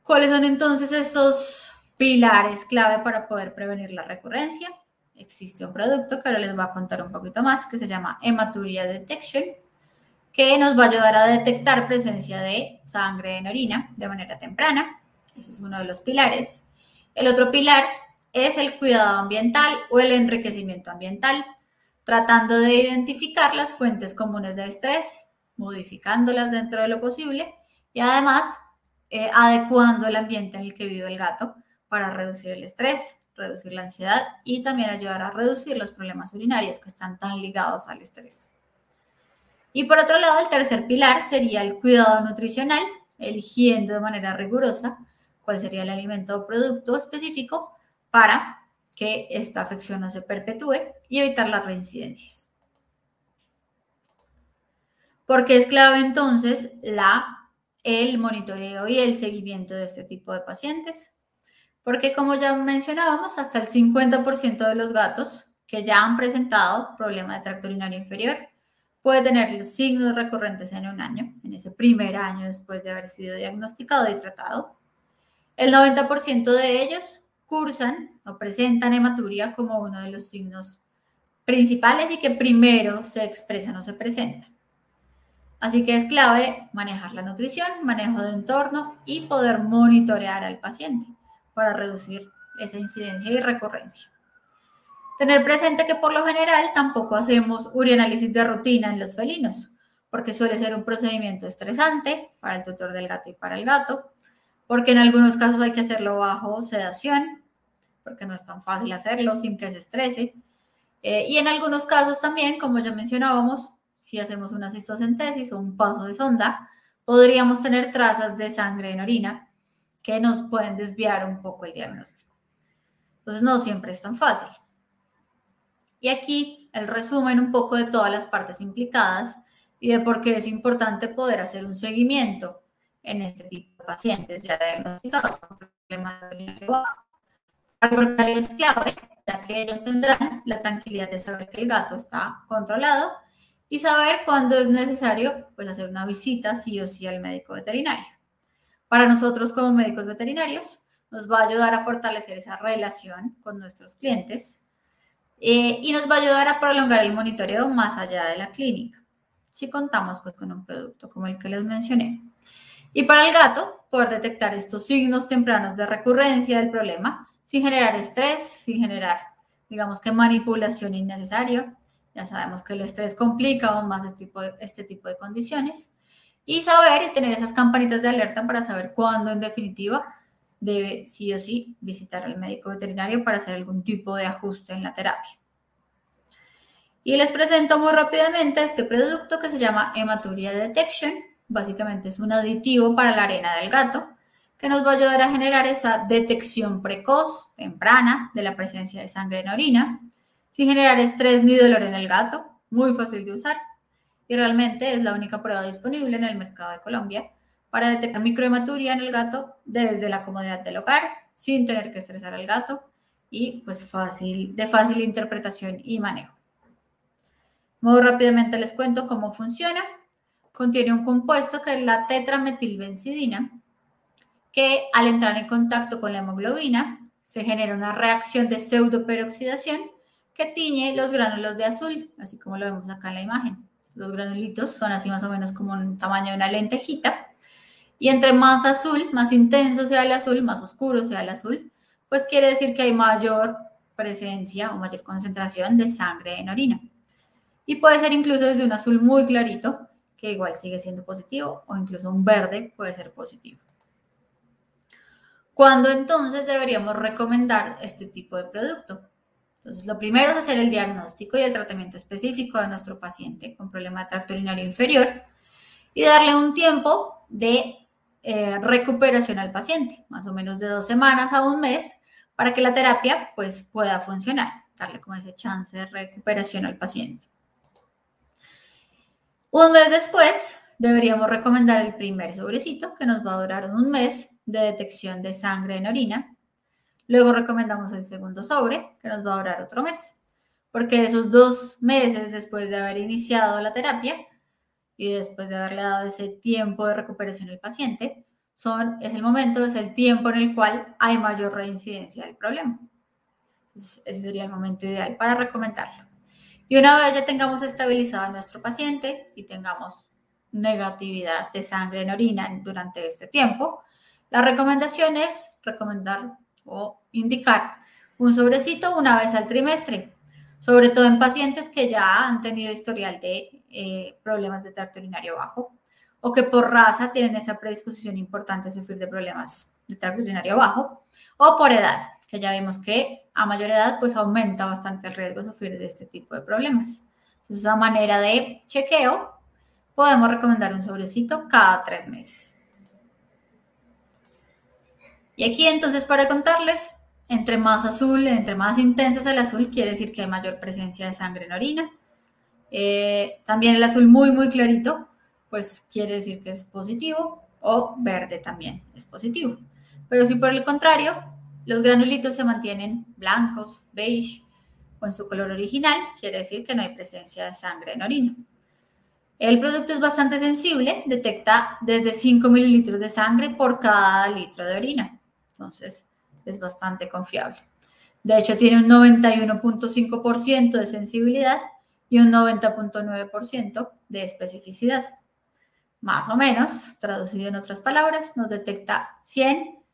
¿Cuáles son entonces estos pilares clave para poder prevenir la recurrencia? existe un producto que ahora les voy a contar un poquito más, que se llama Hematuria Detection, que nos va a ayudar a detectar presencia de sangre en orina de manera temprana. Ese es uno de los pilares. El otro pilar es el cuidado ambiental o el enriquecimiento ambiental, tratando de identificar las fuentes comunes de estrés, modificándolas dentro de lo posible y además eh, adecuando el ambiente en el que vive el gato para reducir el estrés, reducir la ansiedad y también ayudar a reducir los problemas urinarios que están tan ligados al estrés. Y por otro lado, el tercer pilar sería el cuidado nutricional, eligiendo de manera rigurosa cuál sería el alimento o producto específico para que esta afección no se perpetúe y evitar las reincidencias. Porque es clave entonces la, el monitoreo y el seguimiento de este tipo de pacientes. Porque como ya mencionábamos, hasta el 50% de los gatos que ya han presentado problema de tracto urinario inferior puede tener los signos recurrentes en un año, en ese primer año después de haber sido diagnosticado y tratado. El 90% de ellos cursan o presentan hematuria como uno de los signos principales y que primero se expresan o se presentan. Así que es clave manejar la nutrición, manejo de entorno y poder monitorear al paciente para reducir esa incidencia y recurrencia. Tener presente que por lo general tampoco hacemos urianálisis de rutina en los felinos, porque suele ser un procedimiento estresante para el tutor del gato y para el gato, porque en algunos casos hay que hacerlo bajo sedación, porque no es tan fácil hacerlo sin que se estrese. Eh, y en algunos casos también, como ya mencionábamos, si hacemos una cistocentesis o un paso de sonda, podríamos tener trazas de sangre en orina que nos pueden desviar un poco el diagnóstico. Entonces, no siempre es tan fácil. Y aquí el resumen un poco de todas las partes implicadas y de por qué es importante poder hacer un seguimiento en este tipo pacientes ya diagnosticados con problemas de bajo. es clave, ya que ellos tendrán la tranquilidad de saber que el gato está controlado y saber cuándo es necesario pues, hacer una visita sí o sí al médico veterinario. Para nosotros como médicos veterinarios nos va a ayudar a fortalecer esa relación con nuestros clientes eh, y nos va a ayudar a prolongar el monitoreo más allá de la clínica, si contamos pues con un producto como el que les mencioné. Y para el gato, poder detectar estos signos tempranos de recurrencia del problema sin generar estrés, sin generar, digamos que manipulación innecesaria. Ya sabemos que el estrés complica aún más este tipo de, este tipo de condiciones. Y saber y tener esas campanitas de alerta para saber cuándo en definitiva debe sí o sí visitar al médico veterinario para hacer algún tipo de ajuste en la terapia. Y les presento muy rápidamente este producto que se llama Hematuria Detection Básicamente es un aditivo para la arena del gato que nos va a ayudar a generar esa detección precoz, temprana, de la presencia de sangre en orina, sin generar estrés ni dolor en el gato, muy fácil de usar. Y realmente es la única prueba disponible en el mercado de Colombia para detectar microhematuria en el gato desde la comodidad del hogar, sin tener que estresar al gato y pues fácil, de fácil interpretación y manejo. Muy rápidamente les cuento cómo funciona contiene un compuesto que es la tetrametilbencidina, que al entrar en contacto con la hemoglobina se genera una reacción de pseudoperoxidación que tiñe los gránulos de azul, así como lo vemos acá en la imagen. Los granulitos son así más o menos como un tamaño de una lentejita. Y entre más azul, más intenso sea el azul, más oscuro sea el azul, pues quiere decir que hay mayor presencia o mayor concentración de sangre en orina. Y puede ser incluso desde un azul muy clarito que igual sigue siendo positivo o incluso un verde puede ser positivo. ¿Cuándo entonces deberíamos recomendar este tipo de producto? Entonces, lo primero es hacer el diagnóstico y el tratamiento específico de nuestro paciente con problema de tracto urinario inferior y darle un tiempo de eh, recuperación al paciente, más o menos de dos semanas a un mes, para que la terapia pues, pueda funcionar, darle como ese chance de recuperación al paciente. Un mes después, deberíamos recomendar el primer sobrecito, que nos va a durar un mes de detección de sangre en orina. Luego recomendamos el segundo sobre, que nos va a durar otro mes, porque esos dos meses después de haber iniciado la terapia y después de haberle dado ese tiempo de recuperación al paciente, son, es el momento, es el tiempo en el cual hay mayor reincidencia del problema. Ese sería el momento ideal para recomendarlo. Y una vez ya tengamos estabilizado a nuestro paciente y tengamos negatividad de sangre en orina durante este tiempo, la recomendación es recomendar o indicar un sobrecito una vez al trimestre, sobre todo en pacientes que ya han tenido historial de eh, problemas de tracto urinario bajo o que por raza tienen esa predisposición importante a sufrir de problemas de tracto urinario bajo o por edad, que ya vimos que a mayor edad pues aumenta bastante el riesgo de sufrir de este tipo de problemas. Entonces, a manera de chequeo, podemos recomendar un sobrecito cada tres meses. Y aquí entonces para contarles, entre más azul, entre más intenso es el azul, quiere decir que hay mayor presencia de sangre en orina. Eh, también el azul muy, muy clarito, pues quiere decir que es positivo, o verde también es positivo. Pero si por el contrario, los granulitos se mantienen blancos, beige o en su color original, quiere decir que no hay presencia de sangre en orina. El producto es bastante sensible, detecta desde 5 mililitros de sangre por cada litro de orina. Entonces, es bastante confiable. De hecho, tiene un 91.5% de sensibilidad y un 90.9% de especificidad. Más o menos, traducido en otras palabras, nos detecta 100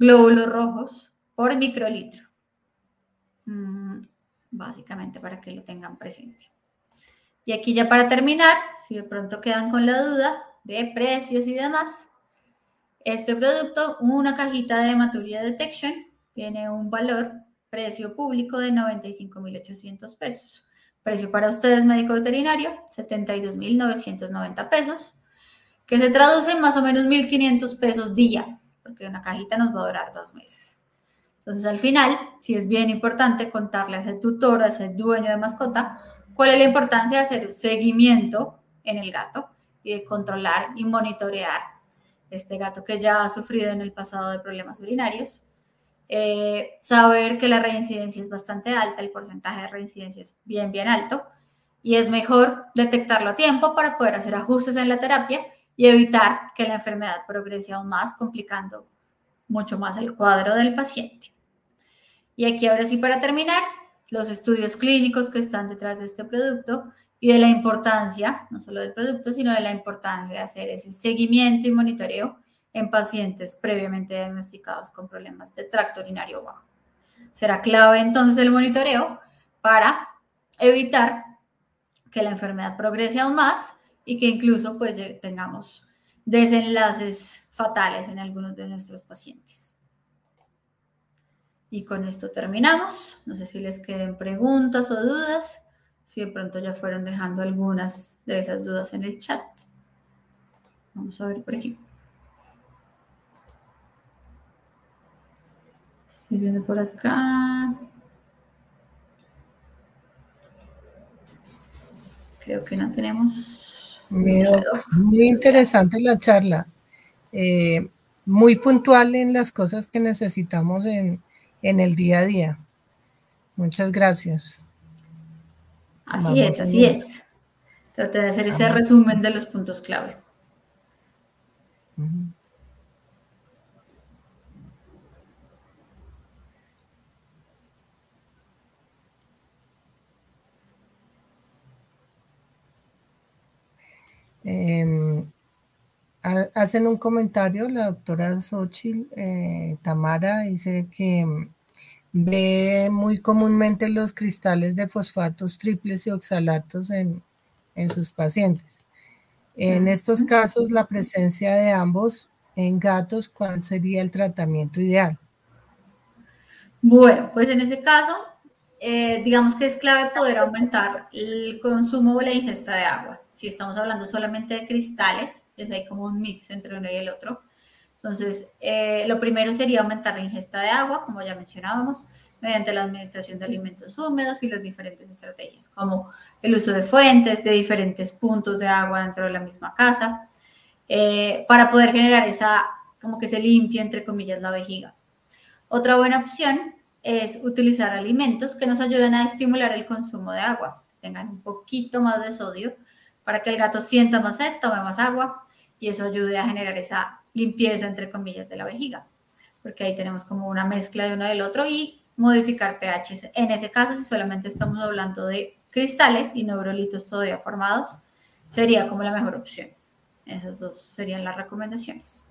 glóbulos rojos por microlitro. Mm, básicamente para que lo tengan presente. Y aquí ya para terminar, si de pronto quedan con la duda de precios y demás, este producto, una cajita de Hematuria Detection, tiene un valor, precio público de 95.800 pesos. Precio para ustedes, médico veterinario, 72.990 pesos, que se traduce en más o menos 1.500 pesos día, porque una cajita nos va a durar dos meses. Entonces, al final, sí es bien importante contarle a ese tutor, a ese dueño de mascota, cuál es la importancia de hacer seguimiento en el gato y de controlar y monitorear este gato que ya ha sufrido en el pasado de problemas urinarios. Eh, saber que la reincidencia es bastante alta, el porcentaje de reincidencia es bien, bien alto y es mejor detectarlo a tiempo para poder hacer ajustes en la terapia y evitar que la enfermedad progrese aún más, complicando mucho más el cuadro del paciente. Y aquí ahora sí para terminar, los estudios clínicos que están detrás de este producto y de la importancia, no solo del producto, sino de la importancia de hacer ese seguimiento y monitoreo en pacientes previamente diagnosticados con problemas de tracto urinario bajo. Será clave entonces el monitoreo para evitar que la enfermedad progrese aún más y que incluso pues tengamos desenlaces fatales en algunos de nuestros pacientes. Y con esto terminamos. No sé si les queden preguntas o dudas si de pronto ya fueron dejando algunas de esas dudas en el chat. Vamos a ver por aquí. Estoy viendo por acá. Creo que no tenemos. Muy interesante la charla. Eh, muy puntual en las cosas que necesitamos en, en el día a día. Muchas gracias. Así es, así es. Trate de hacer ese resumen de los puntos clave. Em, hacen un comentario la doctora Xochitl eh, Tamara dice que ve muy comúnmente los cristales de fosfatos triples y oxalatos en, sus pacientes. En estos casos, la presencia de ambos en gatos, ¿cuál sería el tratamiento ideal? Bueno, pues en ese caso, eh, digamos que es clave poder aumentar el consumo o la ingesta de agua. Si estamos hablando solamente de cristales, pues hay como un mix entre uno y el otro. Entonces, eh, lo primero sería aumentar la ingesta de agua, como ya mencionábamos, mediante la administración de alimentos húmedos y las diferentes estrategias, como el uso de fuentes, de diferentes puntos de agua dentro de la misma casa, eh, para poder generar esa, como que se limpie, entre comillas, la vejiga. Otra buena opción es utilizar alimentos que nos ayuden a estimular el consumo de agua, tengan un poquito más de sodio, para que el gato sienta más sed, tome más agua y eso ayude a generar esa limpieza, entre comillas, de la vejiga, porque ahí tenemos como una mezcla de uno del otro y modificar pHs. En ese caso, si solamente estamos hablando de cristales y no todavía formados, sería como la mejor opción. Esas dos serían las recomendaciones.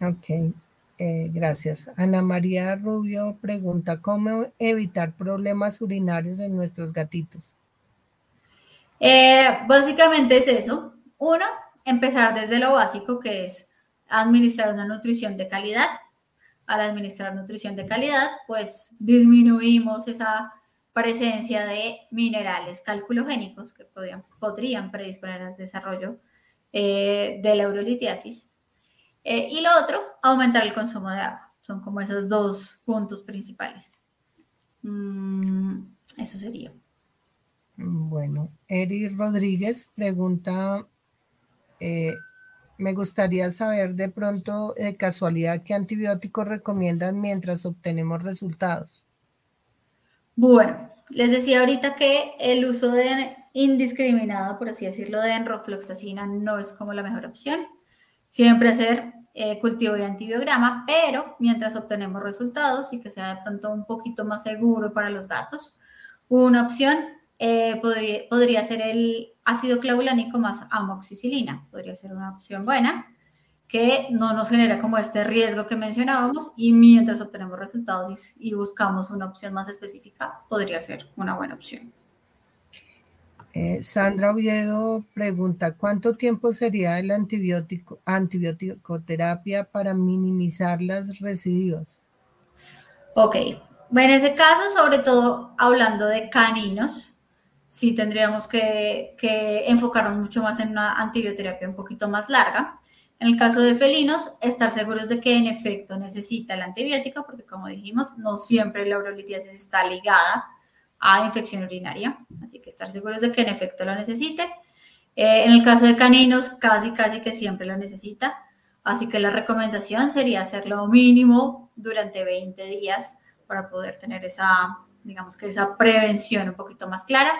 Ok, eh, gracias. Ana María Rubio pregunta, ¿cómo evitar problemas urinarios en nuestros gatitos? Eh, básicamente es eso. Uno, empezar desde lo básico, que es administrar una nutrición de calidad. Al administrar nutrición de calidad, pues disminuimos esa presencia de minerales calculogénicos que podrían, podrían predisponer al desarrollo eh, de la urolitiasis. Eh, y lo otro, aumentar el consumo de agua. Son como esos dos puntos principales. Mm, eso sería. Bueno, Eri Rodríguez pregunta, eh, me gustaría saber de pronto, de casualidad, qué antibióticos recomiendan mientras obtenemos resultados. Bueno, les decía ahorita que el uso de indiscriminado, por así decirlo, de enrofloxacina no es como la mejor opción. Siempre hacer eh, cultivo de antibiograma, pero mientras obtenemos resultados y que sea de pronto un poquito más seguro para los gatos, una opción eh, podría, podría, ser el ácido clavulánico más amoxicilina. Podría ser una opción buena que no nos genera como este riesgo que mencionábamos y mientras obtenemos resultados y, buscamos una opción más específica, podría ser una buena opción. Eh, Sandra Oviedo pregunta, ¿cuánto tiempo sería el antibiótico, antibiótico-terapia para minimizar las residuos? Ok, en ese caso, sobre todo hablando de caninos, sí tendríamos que, enfocarnos mucho más en una antibioterapia un poquito más larga. En el caso de felinos, estar seguros de que en efecto necesita el antibiótico, porque como dijimos, no siempre la urolitiasis está ligada a infección urinaria, así que estar seguros de que en efecto lo necesite. Eh, en el caso de caninos, casi, casi que siempre lo necesita, así que la recomendación sería hacerlo mínimo durante 20 días para poder tener esa, digamos que esa prevención un poquito más clara.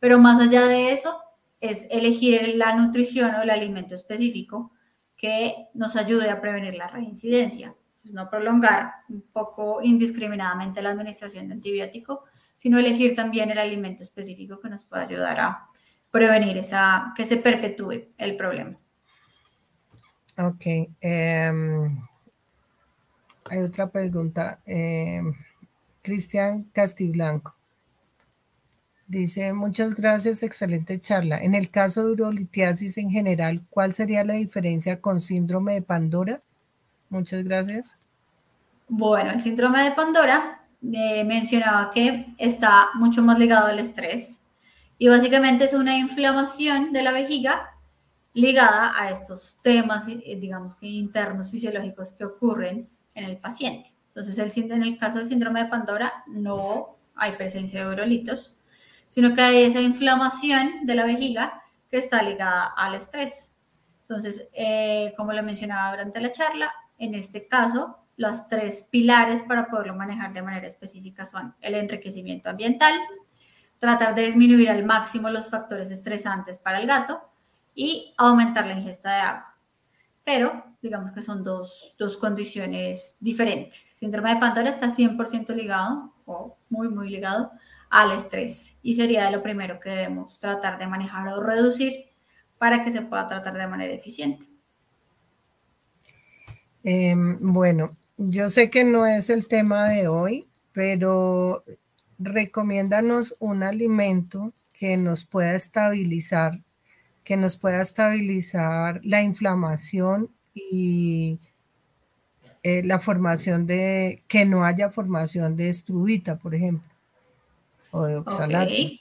Pero más allá de eso, es elegir la nutrición o el alimento específico que nos ayude a prevenir la reincidencia. Entonces, no prolongar un poco indiscriminadamente la administración de antibiótico, sino elegir también el alimento específico que nos pueda ayudar a prevenir esa, que se perpetúe el problema. Ok. Em, hay otra pregunta. Em, Cristian Castiblanco. Dice, muchas gracias, excelente charla. En el caso de urolitiasis en general, ¿cuál sería la diferencia con síndrome de Pandora? Muchas gracias. Bueno, el síndrome de Pandora eh, mencionaba que está mucho más ligado al estrés y básicamente es una inflamación de la vejiga ligada a estos temas, eh, digamos que internos fisiológicos que ocurren en el paciente. Entonces, el, en el caso del síndrome de Pandora no hay presencia de urolitos, sino que hay esa inflamación de la vejiga que está ligada al estrés. Entonces, eh, como lo mencionaba durante la charla, en este caso, las tres pilares para poderlo manejar de manera específica son el enriquecimiento ambiental, tratar de disminuir al máximo los factores estresantes para el gato y aumentar la ingesta de agua. Pero digamos que son dos, dos condiciones diferentes. síndrome de Pandora está 100% ligado o muy, muy ligado al estrés y sería lo primero que debemos tratar de manejar o reducir para que se pueda tratar de manera eficiente. Em, bueno, yo sé que no es el tema de hoy, pero recomiéndanos un alimento que nos pueda estabilizar, que nos pueda estabilizar la inflamación y eh, la formación de, que no haya formación de estrubita, por ejemplo o de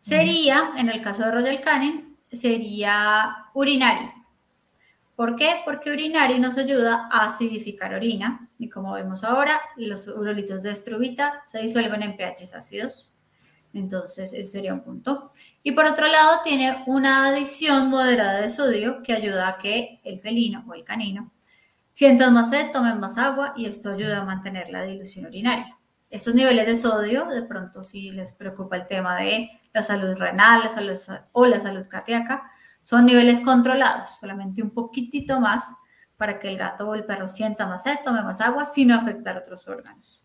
Sería, en el caso de Royal Canin, sería urinario. ¿Por qué? Porque urinario nos ayuda a acidificar orina y como vemos ahora, los urolitos de estrubita se disuelven en pHs ácidos. Entonces, ese sería un punto. Y por otro lado, tiene una adición moderada de sodio que ayuda a que el felino o el canino sientan más sed, tomen más agua y esto ayuda a mantener la dilución urinaria estos niveles de sodio, de pronto si les preocupa el tema de la salud renal o la salud cardíaca, son niveles controlados, solamente un poquitito más para que el gato o el perro sienta más sed, tome más agua sin afectar otros órganos.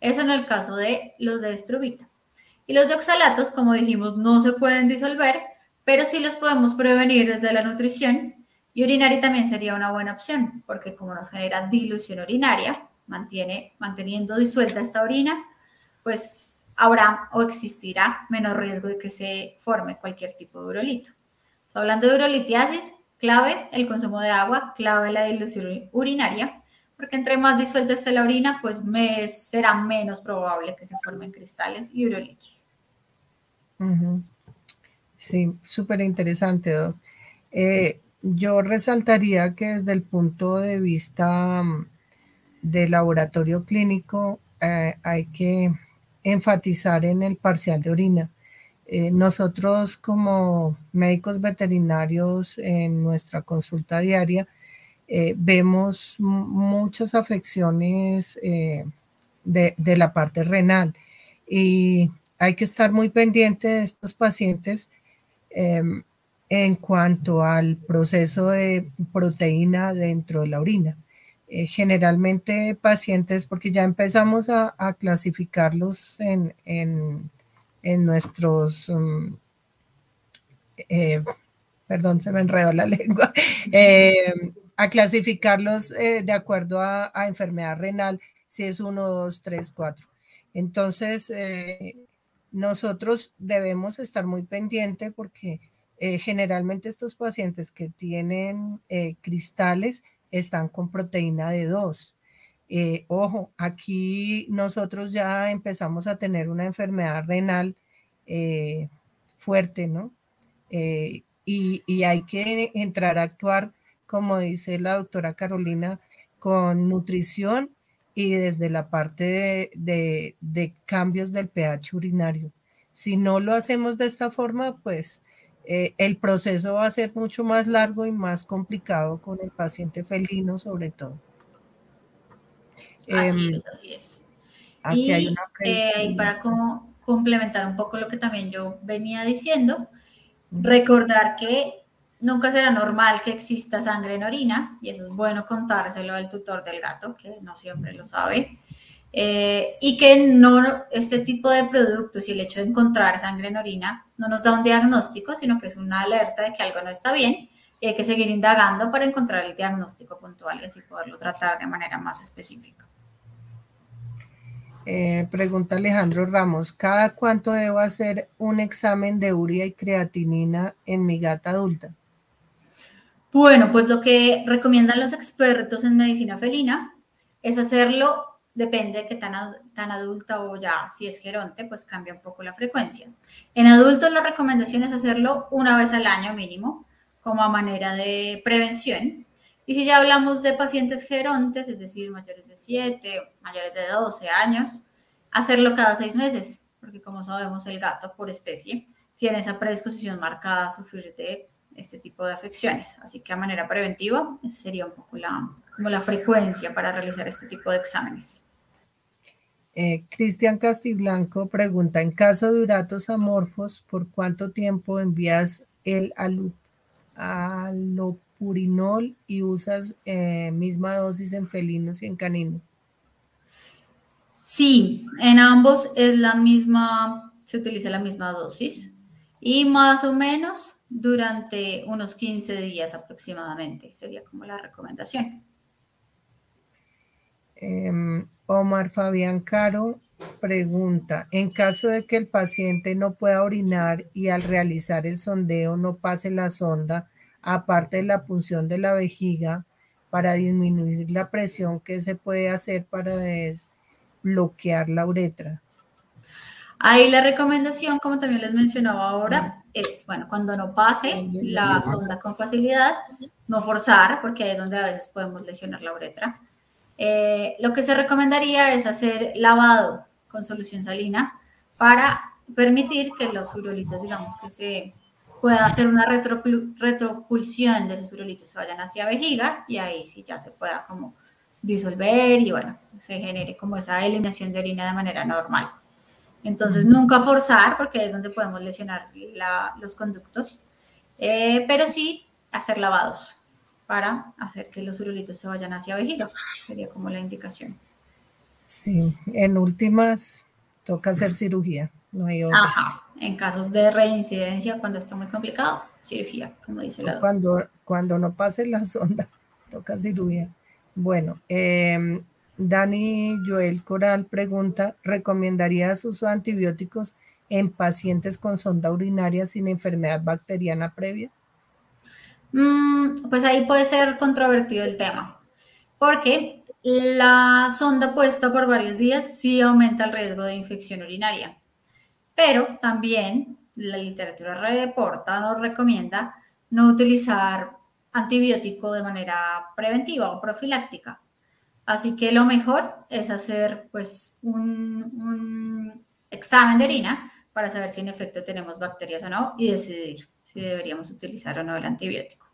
Eso en el caso de los de estrubita. Y los de oxalatos, como dijimos, no se pueden disolver, pero sí los podemos prevenir desde la nutrición. Y urinaria también sería una buena opción, porque como nos genera dilución urinaria, mantiene, manteniendo disuelta esta orina, pues habrá o existirá menos riesgo de que se forme cualquier tipo de urolito. hablando de urolitiasis, clave el consumo de agua, clave la dilución urinaria, porque entre más disuelta esté la orina, pues será menos probable que se formen cristales y urolitos. Sí, súper interesante, eh, yo resaltaría que desde el punto de vista mm, de laboratorio clínico eh, hay que enfatizar en el parcial de orina. Eh, nosotros como médicos veterinarios en nuestra consulta diaria eh, vemos muchas afecciones de, la parte renal y hay que estar muy pendiente de estos pacientes em, en cuanto al proceso de proteína dentro de la orina. Eh, generalmente pacientes, porque ya empezamos a, clasificarlos en, nuestros, mm, eh, perdón, se me enredó la lengua, eh, a clasificarlos de acuerdo a, enfermedad renal, si es 1, 2, 3, 4. Entonces, nosotros debemos estar muy pendientes porque generalmente estos pacientes que tienen cristales, están con proteína de 2. Eh, ojo, aquí nosotros ya empezamos a tener una enfermedad renal eh, fuerte, ¿no? Eh, y, hay que entrar a actuar, como dice la doctora Carolina, con nutrición y desde la parte de, de cambios del pH urinario. Si no lo hacemos de esta forma, pues eh, el proceso va a ser mucho más largo y más complicado con el paciente felino sobre todo. Así em, es, así es. y eh, para complementar un poco lo que también yo venía diciendo, recordar que nunca será normal que exista sangre en orina, y eso es bueno contárselo al tutor del gato, que no siempre lo sabe. Eh, y que no este tipo de productos y el hecho de encontrar sangre en orina no nos da un diagnóstico, sino que es una alerta de que algo no está bien y hay que seguir indagando para encontrar el diagnóstico puntual y así poderlo tratar de manera más específica. Eh, pregunta Alejandro Ramos, ¿cada cuánto debo hacer un examen de urea y creatinina en mi gata adulta? Bueno, pues lo que recomiendan los expertos en medicina felina es hacerlo depende de qué tan, tan adulta o ya, si es geronte, pues cambia un poco la frecuencia. En adultos la recomendación es hacerlo una vez al año mínimo, como a manera de prevención. Y si ya hablamos de pacientes gerontes, es decir, mayores de 7, mayores de 12 años, hacerlo cada seis meses, porque como sabemos el gato por especie tiene esa predisposición marcada a sufrir de este tipo de afecciones. Así que a manera preventiva, esa sería un poco la, como la frecuencia para realizar este tipo de exámenes. Eh, Cristian Castiblanco pregunta, en caso de uratos amorfos, ¿por cuánto tiempo envías el alopurinol y usas eh, misma dosis en felinos y en caninos? Sí, en ambos es la misma, se utiliza la misma dosis y más o menos durante unos 15 días aproximadamente, sería como la recomendación. Em, Omar Fabián Caro pregunta, en caso de que el paciente no pueda orinar y al realizar el sondeo no pase la sonda, aparte de la punción de la vejiga, para disminuir la presión, ¿qué se puede hacer para desbloquear la uretra? Ahí la recomendación, como también les mencionaba ahora, es, bueno, cuando no pase la sonda con facilidad, no forzar, porque ahí es donde a veces podemos lesionar la uretra. Eh, lo que se recomendaría es hacer lavado con solución salina para permitir que los urolitos, digamos, que se pueda hacer una retropulsión de esos urolitos, se vayan hacia vejiga y ahí sí ya se pueda como disolver y bueno, se genere como esa eliminación de orina de manera normal. Entonces, nunca forzar, porque es donde podemos lesionar los conductos, eh, pero sí hacer lavados para hacer que los urulitos se vayan hacia vejiga. Sería como la indicación. Sí, en últimas toca hacer cirugía, no hay otra. Ajá, en casos de reincidencia, cuando está muy complicado, cirugía, como dice la Cuando, cuando no pase la sonda, toca cirugía. Bueno, em, Dani Joel Coral pregunta, ¿recomendarías uso de antibióticos en pacientes con sonda urinaria sin enfermedad bacteriana previa? Mm, pues ahí puede ser controvertido el tema, porque la sonda puesta por varios días sí aumenta el riesgo de infección urinaria, pero también la literatura reporta nos recomienda no utilizar antibiótico de manera preventiva o profiláctica. Así que lo mejor es hacer pues un, examen de orina para saber si en efecto tenemos bacterias o no y decidir si deberíamos utilizar o no el antibiótico.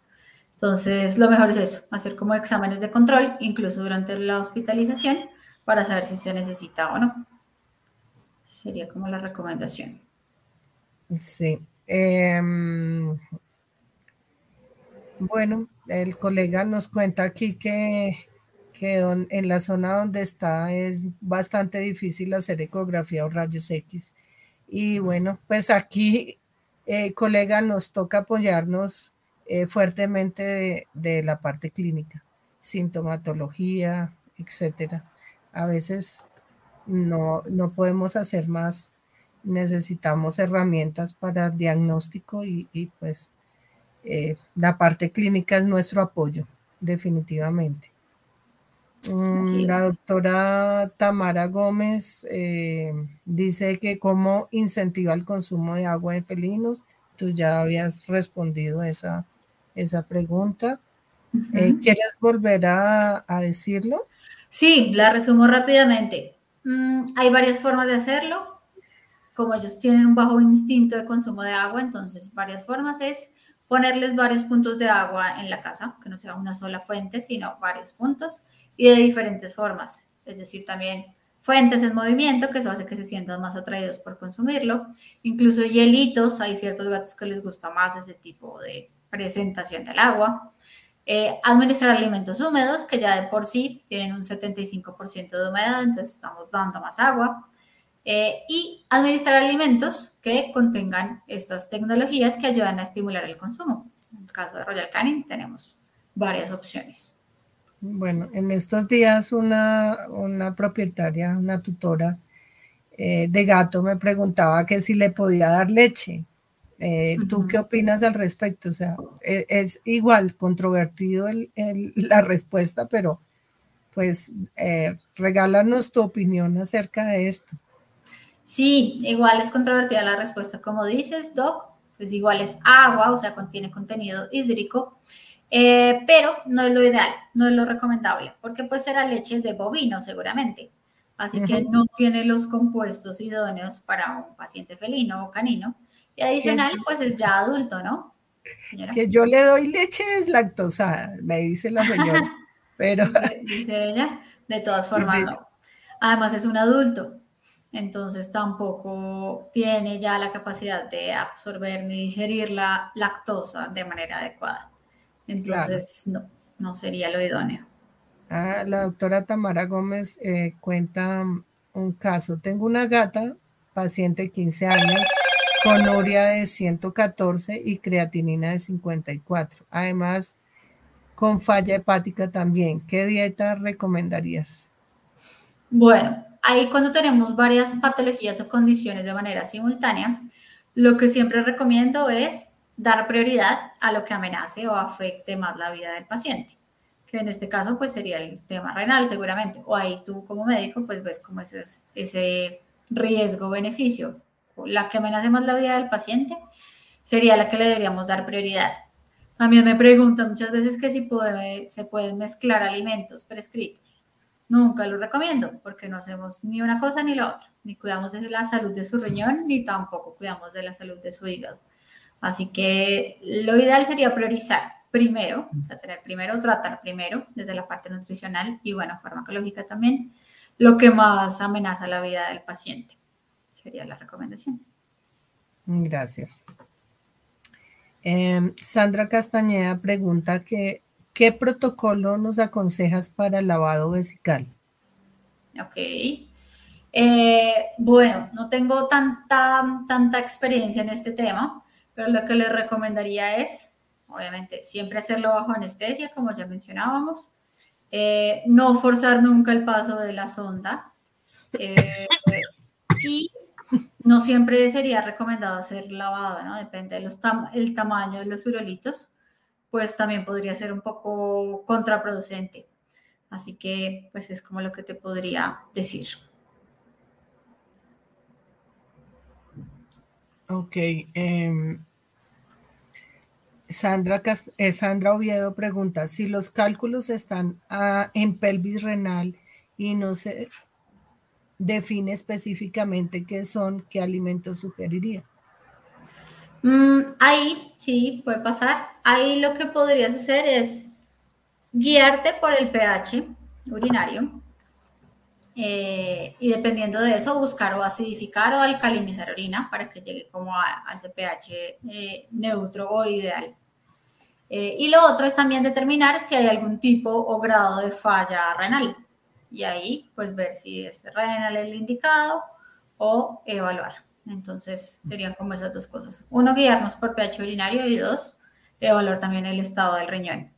Entonces, lo mejor es eso, hacer como exámenes de control, incluso durante la hospitalización, para saber si se necesita o no. Sería como la recomendación. Sí. Em, bueno, el colega nos cuenta aquí que que en la zona donde está es bastante difícil hacer ecografía o rayos X. Y bueno, pues aquí, eh, colega, nos toca apoyarnos eh, fuertemente de, la parte clínica, sintomatología, etcétera. A veces no, no podemos hacer más, necesitamos herramientas para diagnóstico y, pues eh, la parte clínica es nuestro apoyo, definitivamente. Mm, la doctora Tamara Gómez eh, dice que cómo incentiva el consumo de agua de felinos. Tú ya habías respondido esa, esa pregunta. Eh, ¿Quieres volver a, decirlo? Sí, la resumo rápidamente. Mm, hay varias formas de hacerlo. Como ellos tienen un bajo instinto de consumo de agua, entonces varias formas es ponerles varios puntos de agua en la casa, que no sea una sola fuente, sino varios puntos y de diferentes formas. Es decir, también fuentes en movimiento, que eso hace que se sientan más atraídos por consumirlo. Incluso hielitos, hay ciertos gatos que les gusta más ese tipo de presentación del agua. Eh, administrar alimentos húmedos, que ya de por sí tienen un 75% de humedad, entonces estamos dando más agua. Eh, y administrar alimentos que contengan estas tecnologías que ayudan a estimular el consumo. En el caso de Royal Canin tenemos varias opciones. Bueno, en estos días una, propietaria, una tutora eh, de gato me preguntaba que si le podía dar leche. Eh, ¿Tú qué opinas al respecto? O sea, e, es, igual controvertido la respuesta, pero pues regálanos tu opinión acerca de esto. Sí, igual es controvertida la respuesta, como dices, Doc, pues igual es agua, o sea, contiene contenido hídrico, eh, pero no es lo ideal, no es lo recomendable, porque pues será leche de bovino seguramente, así que no tiene los compuestos idóneos para un paciente felino o canino, y adicional, pues es ya adulto, ¿no? Que yo le doy leche deslactosada, me dice la señora, pero... Dice, ella, de todas formas no. Además es un adulto, entonces tampoco tiene ya la capacidad de absorber ni digerir la lactosa de manera adecuada. Entonces, no, no sería lo idóneo. Ah, la doctora Tamara Gómez eh, cuenta un caso. Tengo una gata, paciente de 15 años, con uria de 114 y creatinina de 54. Además, con falla hepática también. ¿Qué dieta recomendarías? Bueno, ahí cuando tenemos varias patologías o condiciones de manera simultánea, lo que siempre recomiendo es dar prioridad a lo que amenace o afecte más la vida del paciente, que en este caso pues sería el tema renal seguramente, o ahí tú como médico pues ves cómo ese, ese riesgo-beneficio, la que amenace más la vida del paciente sería la que le deberíamos dar prioridad. También me preguntan muchas veces que si se pueden mezclar alimentos prescritos. Nunca lo recomiendo porque no hacemos ni una cosa ni la otra. Ni cuidamos de la salud de su riñón, ni tampoco cuidamos de la salud de su hígado. Así que lo ideal sería priorizar primero, o sea, tener primero, tratar primero desde la parte nutricional y, bueno, farmacológica también, lo que más amenaza la vida del paciente. Sería la recomendación. Gracias. Em, Sandra Castañeda pregunta que ¿Qué protocolo nos aconsejas para el lavado vesical? Ok. Eh, bueno, no tengo tanta, tanta experiencia en este tema, pero lo que les recomendaría es, obviamente, siempre hacerlo bajo anestesia, como ya mencionábamos, eh, no forzar nunca el paso de la sonda eh, y no siempre sería recomendado hacer lavado, ¿no? Depende del tamaño de los urolitos, pues también podría ser un poco contraproducente. Así que, pues es como lo que te podría decir. Ok. Em, Sandra, eh, Sandra Oviedo pregunta, si los cálculos están ah, en pelvis renal y no se define específicamente qué son, qué alimentos sugeriría. Mm, ahí sí puede pasar. Ahí lo que podrías hacer es guiarte por el pH urinario eh, y dependiendo de eso buscar o acidificar o alcalinizar orina para que llegue como a, ese pH eh, neutro o ideal. Eh, y lo otro es también determinar si hay algún tipo o grado de falla renal y ahí pues ver si es renal el indicado o evaluar. Entonces serían como esas dos cosas. Uno, guiarnos por pH urinario y dos, evaluar también el estado del riñón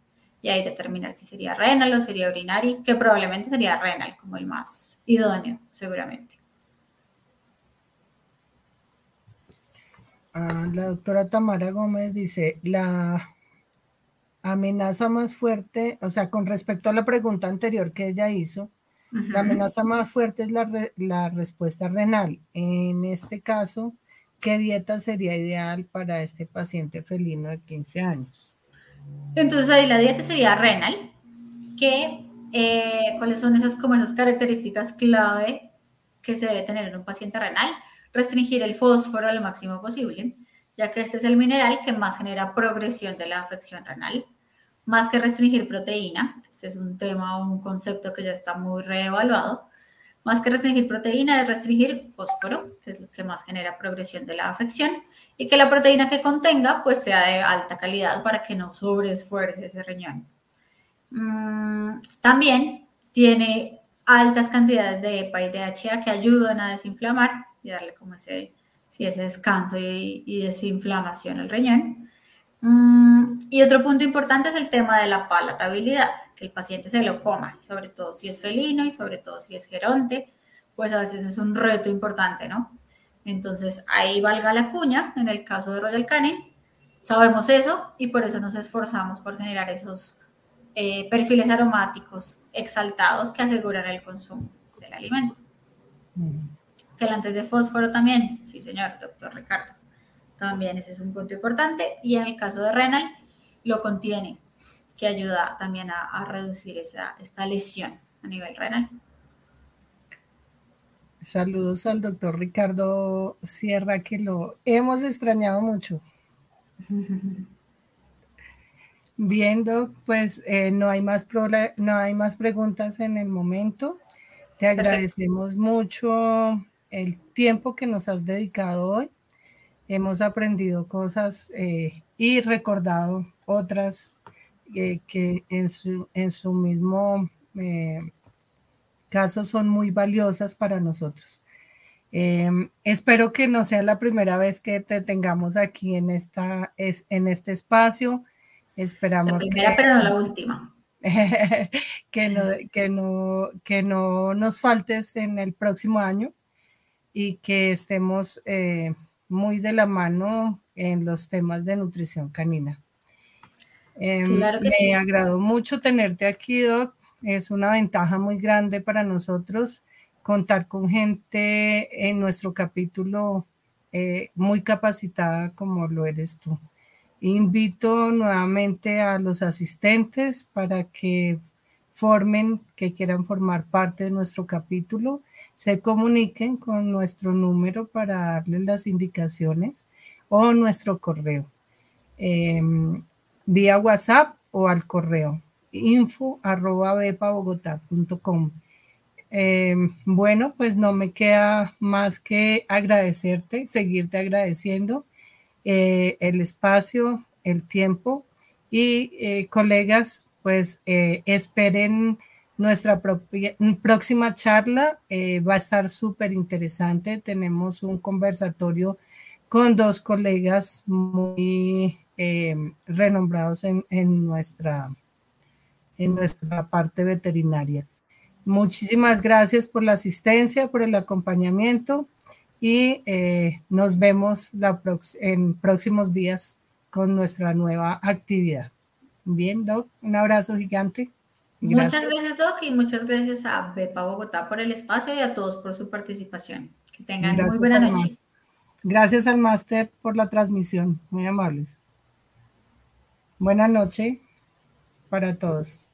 y ahí determinar si sería renal o sería urinario, que probablemente sería renal como el más idóneo, seguramente. Ah, la doctora Tamara Gómez dice, la amenaza más fuerte, o sea, con respecto a la pregunta anterior que ella hizo, la amenaza más fuerte es la, respuesta renal. En este caso, ¿qué dieta sería ideal para este paciente felino de 15 años? Entonces ahí la dieta sería renal, que eh, cuáles son esas como esas características clave que se debe tener en un paciente renal, restringir el fósforo lo máximo posible, ya que este es el mineral que más genera progresión de la afección renal, más que restringir proteína, este es un tema o un concepto que ya está muy reevaluado. Más que restringir proteína, es restringir fósforo, que es lo que más genera progresión de la afección, y que la proteína que contenga pues sea de alta calidad para que no sobreesfuerce ese riñón. Mm, también tiene altas cantidades de EPA y DHA que ayudan a desinflamar y darle como ese, ese descanso y, desinflamación al riñón. Mm, y otro punto importante es el tema de la palatabilidad, que el paciente se lo coma, sobre todo si es felino y sobre todo si es geronte, pues a veces es un reto importante, ¿no? Entonces ahí valga la cuña, en el caso de Royal Canin, sabemos eso y por eso nos esforzamos por generar esos eh, perfiles aromáticos exaltados que aseguran el consumo del alimento. Mm. Que el antes de fósforo también, sí señor, doctor Ricardo. También ese es un punto importante. Y en el caso de renal, lo contiene, que ayuda también a, reducir esa, esta lesión a nivel renal. Saludos al doctor Ricardo Sierra, que lo hemos extrañado mucho. Viendo, pues eh, no, hay más no hay más preguntas en el momento. Te agradecemos mucho el tiempo que nos has dedicado hoy hemos aprendido cosas eh, y recordado otras eh, que en su, en su mismo eh, caso son muy valiosas para nosotros. Em, espero que no sea la primera vez que te tengamos aquí en, esta, es, en este espacio. Esperamos. La primera, pero no la última. que, no, que, no, que no nos faltes en el próximo año y que estemos muy de la mano en los temas de nutrición canina. Em, me agradó mucho tenerte aquí, Doc. Es una ventaja muy grande para nosotros contar con gente en nuestro capítulo eh, muy capacitada como lo eres tú. Invito nuevamente a los asistentes para que formen, que quieran formar parte de nuestro capítulo se comuniquen con nuestro número para darles las indicaciones o nuestro correo em, vía WhatsApp o al correo info arroba em, bueno, pues no me queda más que agradecerte, seguirte agradeciendo eh, el espacio, el tiempo y eh, colegas, pues eh, esperen nuestra próxima charla eh, va a estar súper interesante. Tenemos un conversatorio con dos colegas muy eh, renombrados en, nuestra, en nuestra parte veterinaria. Muchísimas gracias por la asistencia, por el acompañamiento y eh, nos vemos en próximos días con nuestra nueva actividad. Bien, Doc, un abrazo gigante. Muchas gracias, Doc, y muchas gracias a Bepa Bogotá por el espacio y a todos por su participación. Que tengan muy buena noche. Gracias al máster por la transmisión, muy amables. Buena noche para todos.